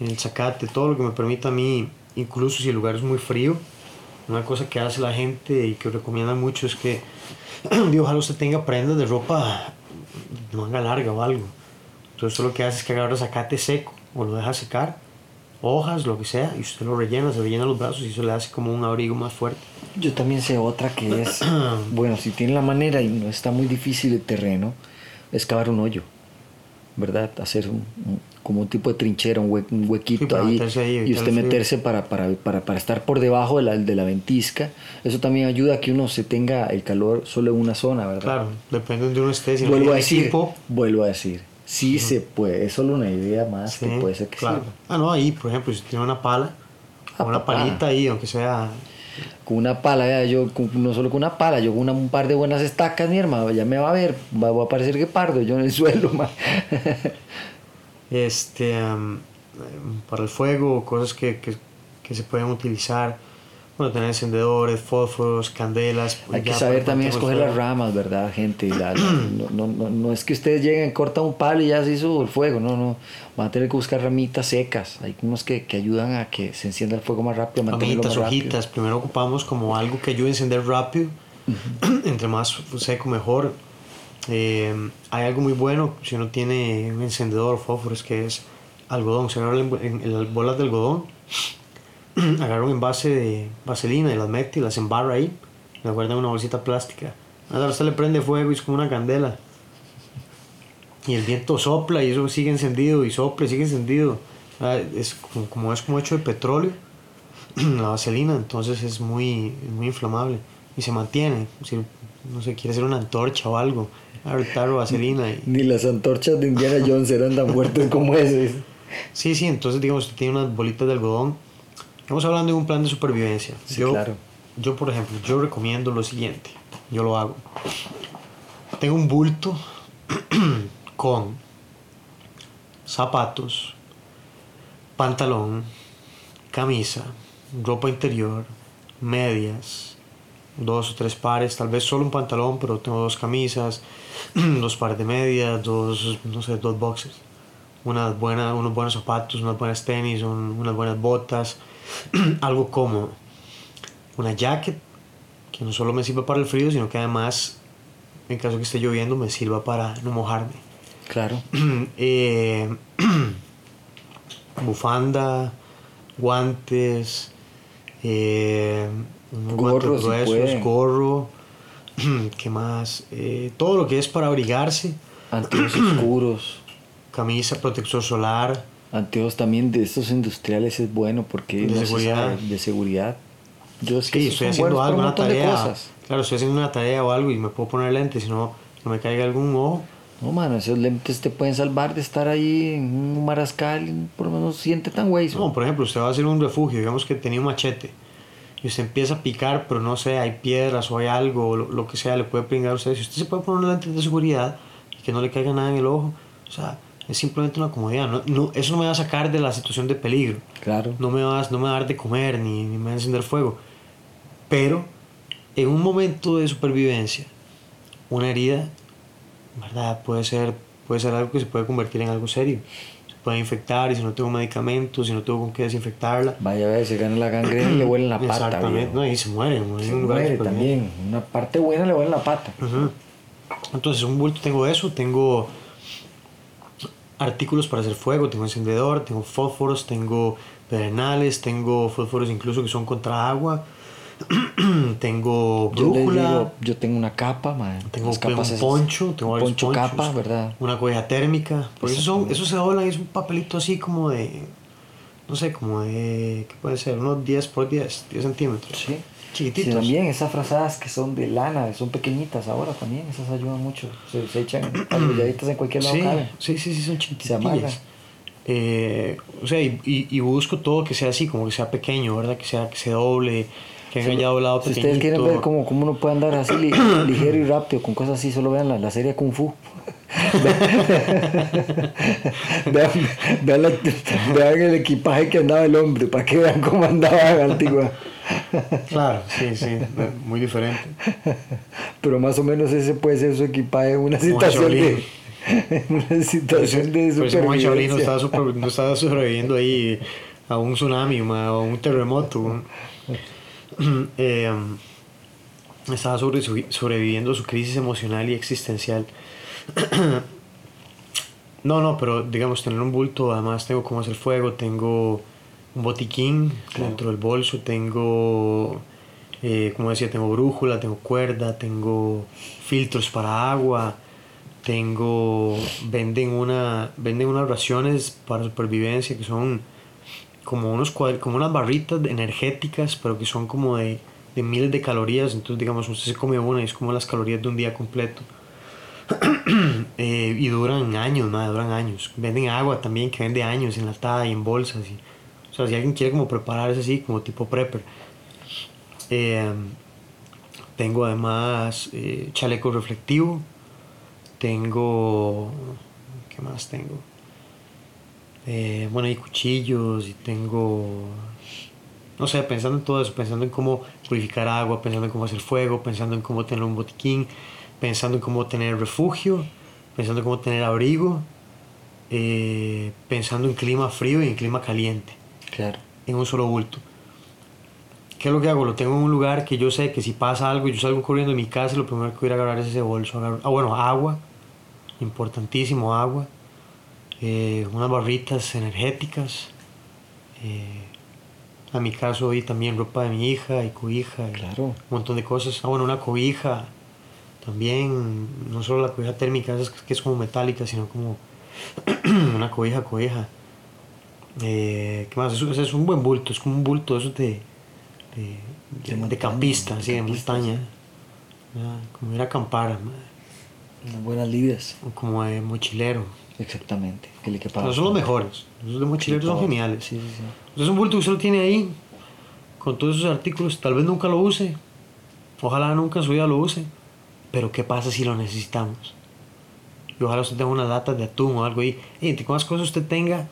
el zacate, todo lo que me permita a mí, incluso si el lugar es muy frío. Una cosa que hace la gente y que recomienda mucho es que digo, ojalá usted tenga prendas de ropa manga larga o algo. Entonces usted lo que hace es que agarra zacate seco o lo deja secar, hojas, lo que sea, y usted lo rellena, se rellena los brazos y eso le hace como un abrigo más fuerte. Yo también sé otra que es, bueno, si tiene la manera y no está muy difícil el terreno, es cavar un hoyo, ¿verdad? Hacer un, un- como un tipo de trinchera, un, hue- un huequito Sí, ahí, ahí, y usted meterse para, para, para, para estar por debajo de la, de la ventisca. Eso también ayuda a que uno se tenga el calor solo en una zona, ¿verdad? Claro, depende de donde uno esté. Si no vuelvo a tiene decir, equipo, vuelvo a decir, sí se puede, es solo una idea más sí, que puede ser que claro. sirva. Ah, no, ahí, por ejemplo, si tiene una pala, Ah, una papá. palita ahí, aunque sea. Con una pala, yo no solo con una pala, yo con una- un par de buenas estacas, mi hermano, ya me va a ver, va, va a parecer que pardo yo en el suelo, ma. Este em, para el fuego, cosas que, que, que se pueden utilizar. Bueno, tener encendedores, fósforos, candelas. pues Hay que saber también escoger las ramas, ¿verdad, gente? La- la- no, no, no, no es que ustedes lleguen, cortan un palo y ya se hizo el fuego, no, no. Van a tener que buscar ramitas secas. Hay unos que, que ayudan a que se encienda el fuego más rápido, Ramitas, más rápido. hojitas. Primero ocupamos como algo que ayude a encender rápido. Entre más seco, mejor. Eh, hay algo muy bueno si uno tiene un encendedor fósforos que es algodón. Se agarran en, las bolas de algodón, agarra un envase de vaselina y las mete y las embarra ahí. Las guarda en una bolsita plástica. Ahora usted le prende fuego y es como una candela. Y el viento sopla y eso sigue encendido y sopla y sigue encendido. Ah, Es como, como es como hecho de petróleo la vaselina, entonces es muy, muy inflamable y se mantiene. Si no sé, quiere hacer una antorcha o algo, agarrar vaselina. Y, Ni las antorchas de Indiana Jones eran tan fuertes como ese. sí, sí, entonces digamos, usted tiene unas bolitas de algodón. Estamos hablando de un plan de supervivencia. Sí, yo, claro. yo, por ejemplo, yo recomiendo lo siguiente. Yo lo hago. Tengo un bulto con zapatos, pantalón, camisa, ropa interior, medias, dos o tres pares, tal vez solo un pantalón, pero tengo dos camisas, dos pares de medias, dos, no sé, dos boxers, unas buenas, unos buenos zapatos, unas buenas tenis, un- unas buenas botas, algo cómodo, una jacket que no solo me sirva para el frío, sino que además, en caso que esté lloviendo, me sirva para no mojarme. Claro. Eh, bufanda, guantes, eh, Gorro, si gruesos, gorro, ¿qué más? Eh, todo lo que es para abrigarse, Anteojos oscuros. camisa, protector solar, Anteojos también de estos industriales es bueno porque De seguridad. de seguridad. Yo es que sí, estoy haciendo algo, un una tarea, claro, estoy haciendo una tarea o algo y me puedo poner lentes, si no, no me caiga algún ojo, No, mano, esos lentes te pueden salvar de estar ahí en un marascal por lo menos siente tan güey. No, por ejemplo, usted va a hacer un refugio, digamos que tenía un machete y usted empieza a picar, pero no sé, hay piedras o hay algo, o lo, lo que sea, le puede pringar a usted. Si usted se puede poner un lente de seguridad y que no le caiga nada en el ojo, o sea, es simplemente una comodidad. No, no- eso no me va a sacar de la situación de peligro, Claro. no me va, a- no me va a dar de comer ni, ni me va a encender fuego. Pero en un momento de supervivencia, una herida, ¿verdad? Puede ser, puede ser algo que se puede convertir en algo serio. Puede infectar y si no tengo medicamentos, si no tengo con qué desinfectarla. Vaya a ver, se gana la gangrena y le huele en la pata. Exactamente, no, y se muere. muere Se muere también. Una parte buena le huele en la pata. Ujú. Entonces, un bulto tengo eso, tengo artículos para hacer fuego, tengo encendedor, tengo fósforos, tengo pedernales, tengo fósforos incluso que son contra agua, tengo Yo brújula, digo, yo tengo una capa, man. tengo Las capas un poncho, tengo un poncho ponchos, capa, ¿verdad? una colla térmica, porque esos, son, esos se doblan y es un papelito así como de, no sé, como de, ¿qué puede ser? Unos 10 por 10, 10 centímetros. Sí. Chiquititos. Sí, también esas frazadas que son de lana, son pequeñitas ahora también, esas ayudan mucho. Se, se echan arrulladitas en cualquier lado Sí, caben. sí, sí, sí, son chiquitillas. Eh, o sea, y, y, y busco todo que sea así, como que sea pequeño, ¿verdad? Que sea que se doble, que Si- haya doblado Si pequeñito. ustedes quieren ver cómo, cómo uno puede andar así li- ligero y rápido con cosas así, solo vean la, la serie Kung Fu. vean, vean la- vean el equipaje que andaba el hombre, para que vean cómo andaba en Antigua. Claro, sí, sí, muy diferente. Pero más o menos ese puede ser su equipaje en una situación de, una situación de Pero ese Juan Shaolin no supervivencia. estaba, super- no estaba sobreviviendo ahí a un tsunami ma, o a un terremoto. Eh, estaba sobre- sobreviviendo su crisis emocional y existencial. No, no, pero digamos, tener un bulto, además tengo cómo hacer fuego, tengo un botiquín dentro del bolso, tengo, eh, como decía, tengo brújula, tengo cuerda, tengo filtros para agua, tengo, venden, una, venden unas raciones para supervivencia que son como, unos cuadr- como unas barritas energéticas, pero que son como de, de miles de calorías. Entonces, digamos, usted se come una y es como las calorías de un día completo. Eh, y duran años, madre, duran años. Venden agua también que vende años enlatada y en bolsas. Y, o sea, si alguien quiere como prepararse así, como tipo prepper. Eh, tengo además eh, chaleco reflectivo. Tengo. ¿Qué más tengo? Eh, bueno, hay cuchillos y tengo. No sé, pensando en todo eso, pensando en cómo purificar agua, pensando en cómo hacer fuego, pensando en cómo tener un botiquín, pensando en cómo tener refugio, pensando en cómo tener abrigo, eh, pensando en clima frío y en clima caliente Claro. en un solo bulto. ¿Qué es lo que hago? Lo tengo en un lugar que yo sé que si pasa algo y yo salgo corriendo de mi casa, lo primero que voy a agarrar es ese bolso. Agarro- ah, bueno, agua, importantísimo agua, eh, unas barritas energéticas, eh, a mi caso y también ropa de mi hija y cobija, Claro. un montón de cosas. Ah, bueno, una cobija, también, no solo la cobija térmica, esa que es como metálica, sino como una cobija, cobija. Eh, ¿Qué más? Eso, eso es un buen bulto, es como un bulto eso de, de, de- De campista, así, de montaña. Ah, como ir a acampar, Unas buenas o como de mochilero. Exactamente. Que le quepa Pero son los mejores, los de mochileros son geniales. Sí, sí, sí. Entonces es un bulto que usted lo tiene ahí, con todos esos artículos, tal vez nunca lo use, ojalá nunca en su vida lo use, pero ¿qué pasa si lo necesitamos? Y ojalá usted tenga unas latas de atún o algo ahí. Y entre más cosas usted tenga,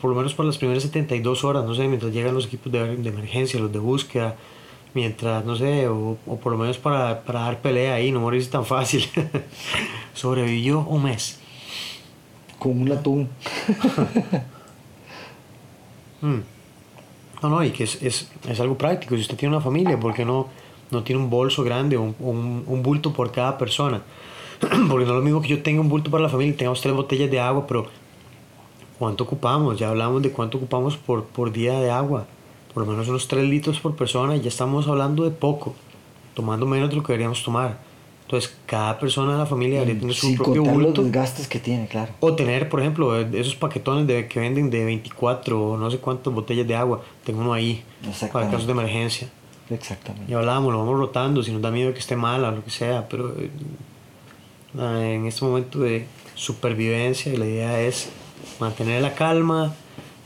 por lo menos para las primeras 72 horas, no sé, mientras llegan los equipos de, de emergencia, los de búsqueda, mientras, no sé, o, o por lo menos para, para dar pelea ahí, no morirse tan fácil. Sobrevivió un mes. Con un latún. Mm. No, no, y que es, es, es algo práctico. Si usted tiene una familia, ¿por qué no, no tiene un bolso grande un, un, un bulto por cada persona? Porque no es lo mismo que yo tenga un bulto para la familia y tengamos tres botellas de agua, pero ¿cuánto ocupamos? Ya hablamos de cuánto ocupamos por, por día de agua. Por lo menos unos 3 litros por persona y ya estamos hablando de poco, tomando menos de lo que deberíamos tomar. Entonces, cada persona de la familia debería tener su propio contar los bulto. desgastes que tiene, claro. O tener, por ejemplo, eh, esos paquetones de, que venden de 24 o no sé cuántas botellas de agua. Tengo uno ahí para casos de emergencia. Exactamente. Y hablábamos, lo vamos rotando si nos da miedo que esté mala o lo que sea. Pero eh, en este momento de supervivencia, la idea es mantener la calma,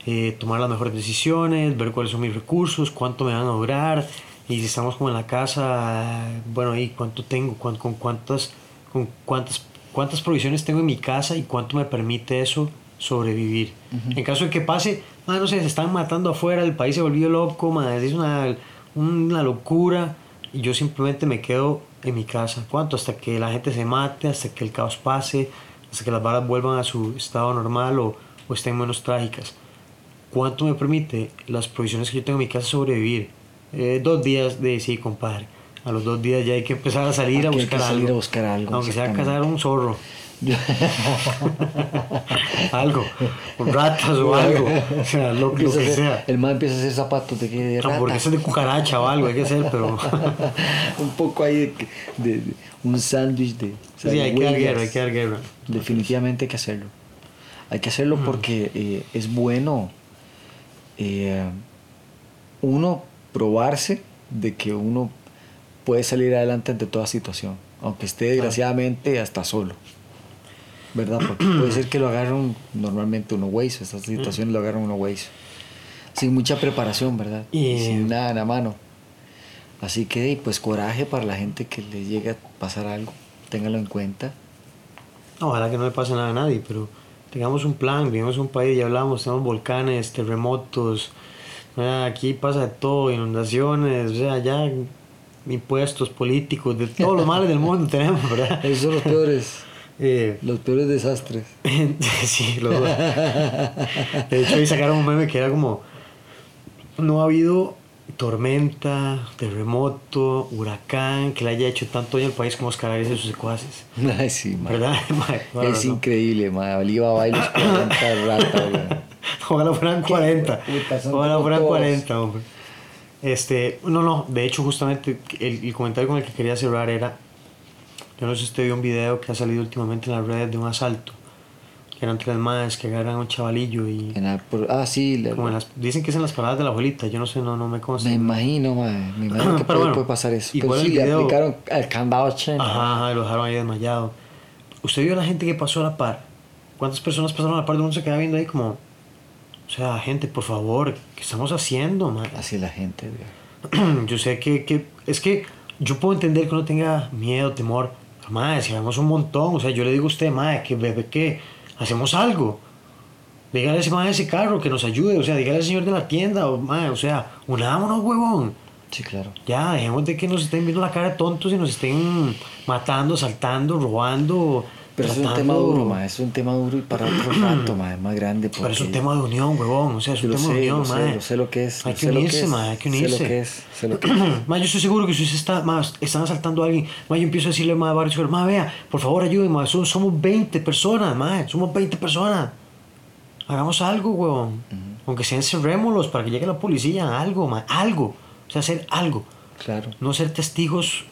eh, tomar las mejores decisiones, ver cuáles son mis recursos, cuánto me van a durar. Y si estamos como en la casa, bueno, ¿y cuánto tengo? ¿Cuán- con cuántas, con cuántas, cuántas provisiones tengo en mi casa y cuánto me permite eso sobrevivir? En caso de que pase, ah, no sé, se están matando afuera, el país se volvió loco, madre, es una, una locura. Y yo simplemente me quedo en mi casa. ¿Cuánto? Hasta que la gente se mate, hasta que el caos pase, hasta que las balas vuelvan a su estado normal o, o estén menos trágicas. ¿Cuánto me permite las provisiones que yo tengo en mi casa sobrevivir? Eh, dos días de sí, compadre. A los dos días ya hay que empezar a salir a hay buscar que salir algo. a buscar algo, Aunque sea cazar un zorro. algo. Ratas o algo. O sea, lo, lo que hacer- sea. El man empieza a hacer zapatos de, de rata. Hamburguesas de cucaracha o algo, hay que hacer, pero. un poco ahí de, de- de- un sándwich de Sí, hay que dar guerra, hay que dar guerra. Definitivamente hay que hacerlo. Hay que Mm. hacerlo porque eh, es bueno eh, uno probarse de que uno puede salir adelante ante toda situación, aunque esté desgraciadamente hasta solo. ¿Verdad? Porque puede ser que lo agarren normalmente uno waze, estas situaciones lo agarran uno waze. Sin mucha preparación, ¿verdad? Y- sin nada en la mano. Así que, pues, coraje para la gente que le llegue a pasar algo. Téngalo en cuenta. Ojalá que no le pase nada a nadie, pero tengamos un plan, vivimos en un país, ya hablamos, tenemos volcanes, terremotos, aquí pasa de todo, inundaciones, o sea, ya impuestos políticos, de todos los males del mundo tenemos, ¿verdad? Esos son los peores, Eh, los peores desastres. sí, los dos. De hecho, ahí sacaron un meme que era como: No ha habido tormenta, terremoto, huracán que le haya hecho tanto daño al país como Oscar Arias y sus secuaces. Ay, sí. ¿Verdad? La Es razón. increíble, ma. Oliva bailos 40 ratas, güey. Ojalá fueran 40. puta, son Ojalá fueran todos. 40, hombre. Este, no, no, de hecho, justamente el, el comentario con el que quería cerrar era Yo no sé si usted vio un video que ha salido últimamente en las redes de un asalto. Que eran tres madres que agarran a un chavalillo y... En la- por- ah, sí, la- como en las- dicen que es en las paradas de la abuelita, yo no sé, no, no me consta. me imagino, mae, me imagino que puede, bueno, puede pasar eso. Pero sí, el le video- aplicaron el candado chino. Ajá, ajá, y lo dejaron ahí desmayado. ¿Usted vio a la gente que pasó a la par? ¿Cuántas personas pasaron a la par? Uno se queda viendo ahí como... O sea, gente, por favor, ¿qué estamos haciendo, man? Así la gente, yo sé que, que... Es que yo puedo entender que uno tenga miedo, temor. Pero, madre, si vemos un montón, o sea, yo le digo a usted, madre, que bebé, que hacemos algo. Dígale a ese madre de ese carro que nos ayude, o sea, dígale al señor de la tienda, o, madre, o sea, unámonos, huevón. Sí, claro. Ya, dejemos de que nos estén viendo la cara de tontos y nos estén matando, saltando, robando. Pero es un tema duro, mae, es un tema duro y para otro rato, mae, más grande. Pero es un porque- tema de unión, huevón. O sea, es un tema de sé, unión, lo sé, mae. lo sé lo que es. Hay que sé unirse, es, hay que Sé unirse. lo que es, sé lo que es. Ma, yo estoy seguro que si usted está, ma, están asaltando a alguien, ma, yo empiezo a decirle ma, varios, ma, vea, por favor ayúdenme, son, somos 20 personas, ma, somos 20 personas. Hagamos algo, weón. Aunque sea encerrémoslos para que llegue la policía, algo, ma, algo. O sea, hacer algo. Claro, No ser testigos,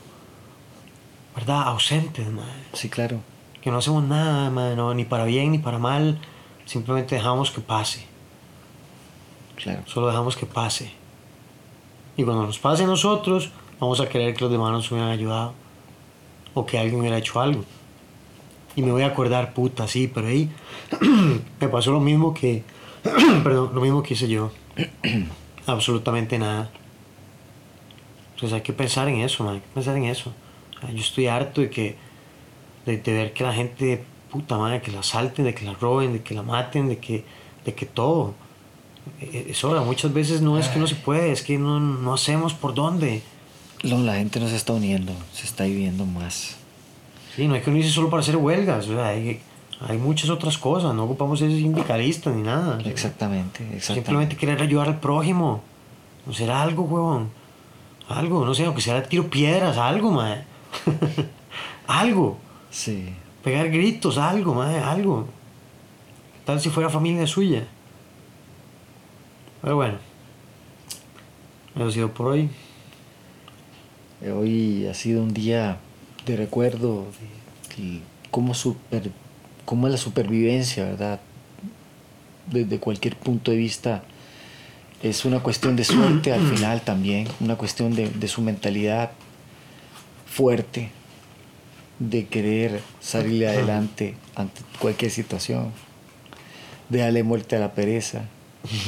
¿verdad? Ausentes, ma. sí, claro. Que no hacemos nada, no, ni para bien ni para mal. Simplemente dejamos que pase. Claro. Solo dejamos que pase. Y cuando nos pase a nosotros, vamos a querer que los demás nos hubieran ayudado. O que alguien hubiera hecho algo. Y me voy a acordar, puta, sí, pero ahí me pasó lo mismo que. perdón, lo mismo que hice yo. Absolutamente nada. Entonces hay que pensar en eso, man, hay que pensar en eso. Yo estoy harto de que. De, de ver que la gente, puta madre, que la asalten, de que la roben, de que la maten, de que, de que todo. Eh, Es hora, muchas veces no es que no se puede, es que no, no hacemos por dónde. No, la gente no se está uniendo, se está viviendo más. Sí, no hay que unirse solo para hacer huelgas, o sea, hay, hay muchas otras cosas, no ocupamos ser sindicalistas ni nada. Exactamente, exactamente. Simplemente querer ayudar al prójimo, no ser algo, huevón. Algo, no sé, aunque sea tiro piedras, algo, mae. algo. Sí, Pegar gritos, algo, mae, algo. Tal si fuera familia suya. Pero bueno. Eso ha sido por hoy. Hoy ha sido un día de recuerdo de, de cómo, super, cómo es la supervivencia, ¿verdad? Desde cualquier punto de vista. Es una cuestión de suerte al final también, una cuestión de, de su mentalidad fuerte, de querer salir adelante ante cualquier situación, de darle muerte a la pereza,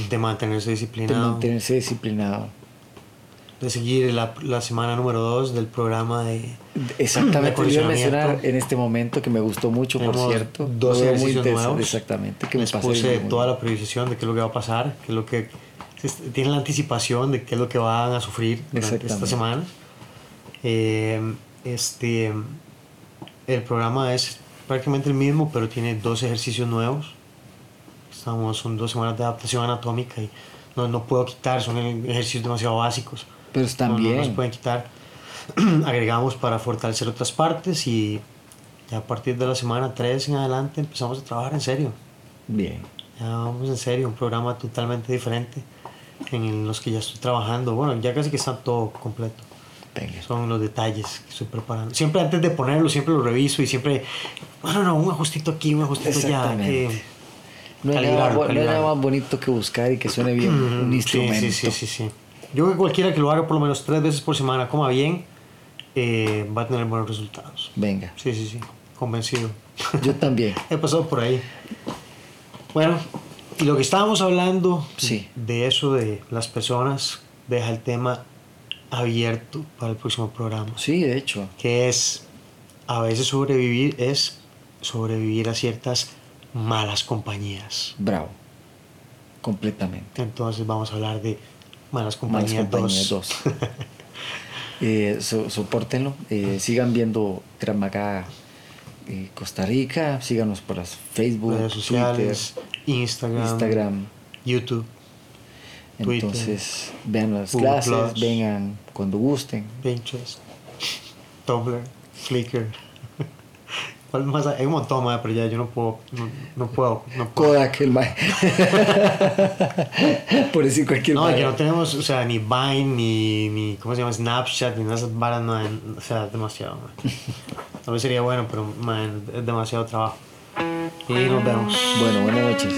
De mantenerse de disciplinado. mantenerse disciplinado. de seguir la, la semana número 2 del programa de... Exactamente, de iba a mencionar en este momento que me gustó mucho, por Tenemos cierto. dos muy nuevos. Exactamente, que me Les pasé puse muy toda la previsión de qué es lo que va a pasar, qué es lo que... Tienen la anticipación de qué es lo que van a sufrir durante esta semana. Eh, este, el programa es prácticamente el mismo, pero tiene dos ejercicios nuevos. Estamos, son dos semanas de adaptación anatómica y no, no puedo quitar, son ejercicios demasiado básicos. Pero están no, no bien. nos pueden quitar. Agregamos para fortalecer otras partes y ya a partir de la semana 3 en adelante empezamos a trabajar en serio. Bien. Ya vamos en serio, un programa totalmente diferente en los que ya estoy trabajando. Bueno, ya casi que está todo completo. Venga. Son los detalles que estoy preparando. Siempre antes de ponerlo, siempre lo reviso y siempre, bueno, no, un ajustito aquí, un ajustito allá. Que- No hay, nada, no hay más bonito que buscar y que suene bien un instrumento. Sí, sí, sí, sí. Yo creo que cualquiera que lo haga por lo menos tres veces por semana, coma bien, eh, va a tener buenos resultados. Venga, Sí, sí, sí, convencido. yo también. He pasado por ahí. Bueno, y lo que estábamos hablando Sí. de eso de las personas deja el tema abierto para el próximo programa. Sí, de hecho. Que es, a veces sobrevivir es sobrevivir a ciertas malas compañías. Bravo. Completamente. Entonces vamos a hablar de malas compañías, compañías 2. 2. eh, so- soportenlo. eh, sigan viendo Kramaga eh, Costa Rica. Síganos por las Facebook, redes sociales, Twitter, Instagram, Instagram. YouTube, Twitter, Entonces, vean las Google clases, Plus. vengan cuando gusten. Pinterest, Tumblr, Flickr, ¿Cuál más hay? Un montón, mae, pero ya yo no puedo. No, no puedo. No puedo. Kodak, el mae. Por decir cualquier No, que no tenemos, o sea, ni Vine, ni, ni ¿cómo se llama? Snapchat, ni nada de esas varas, mae, o sea, es demasiado, mae. Tal vez sería bueno, pero, mae, es demasiado trabajo. Y nos vemos. Bueno, buenas noches.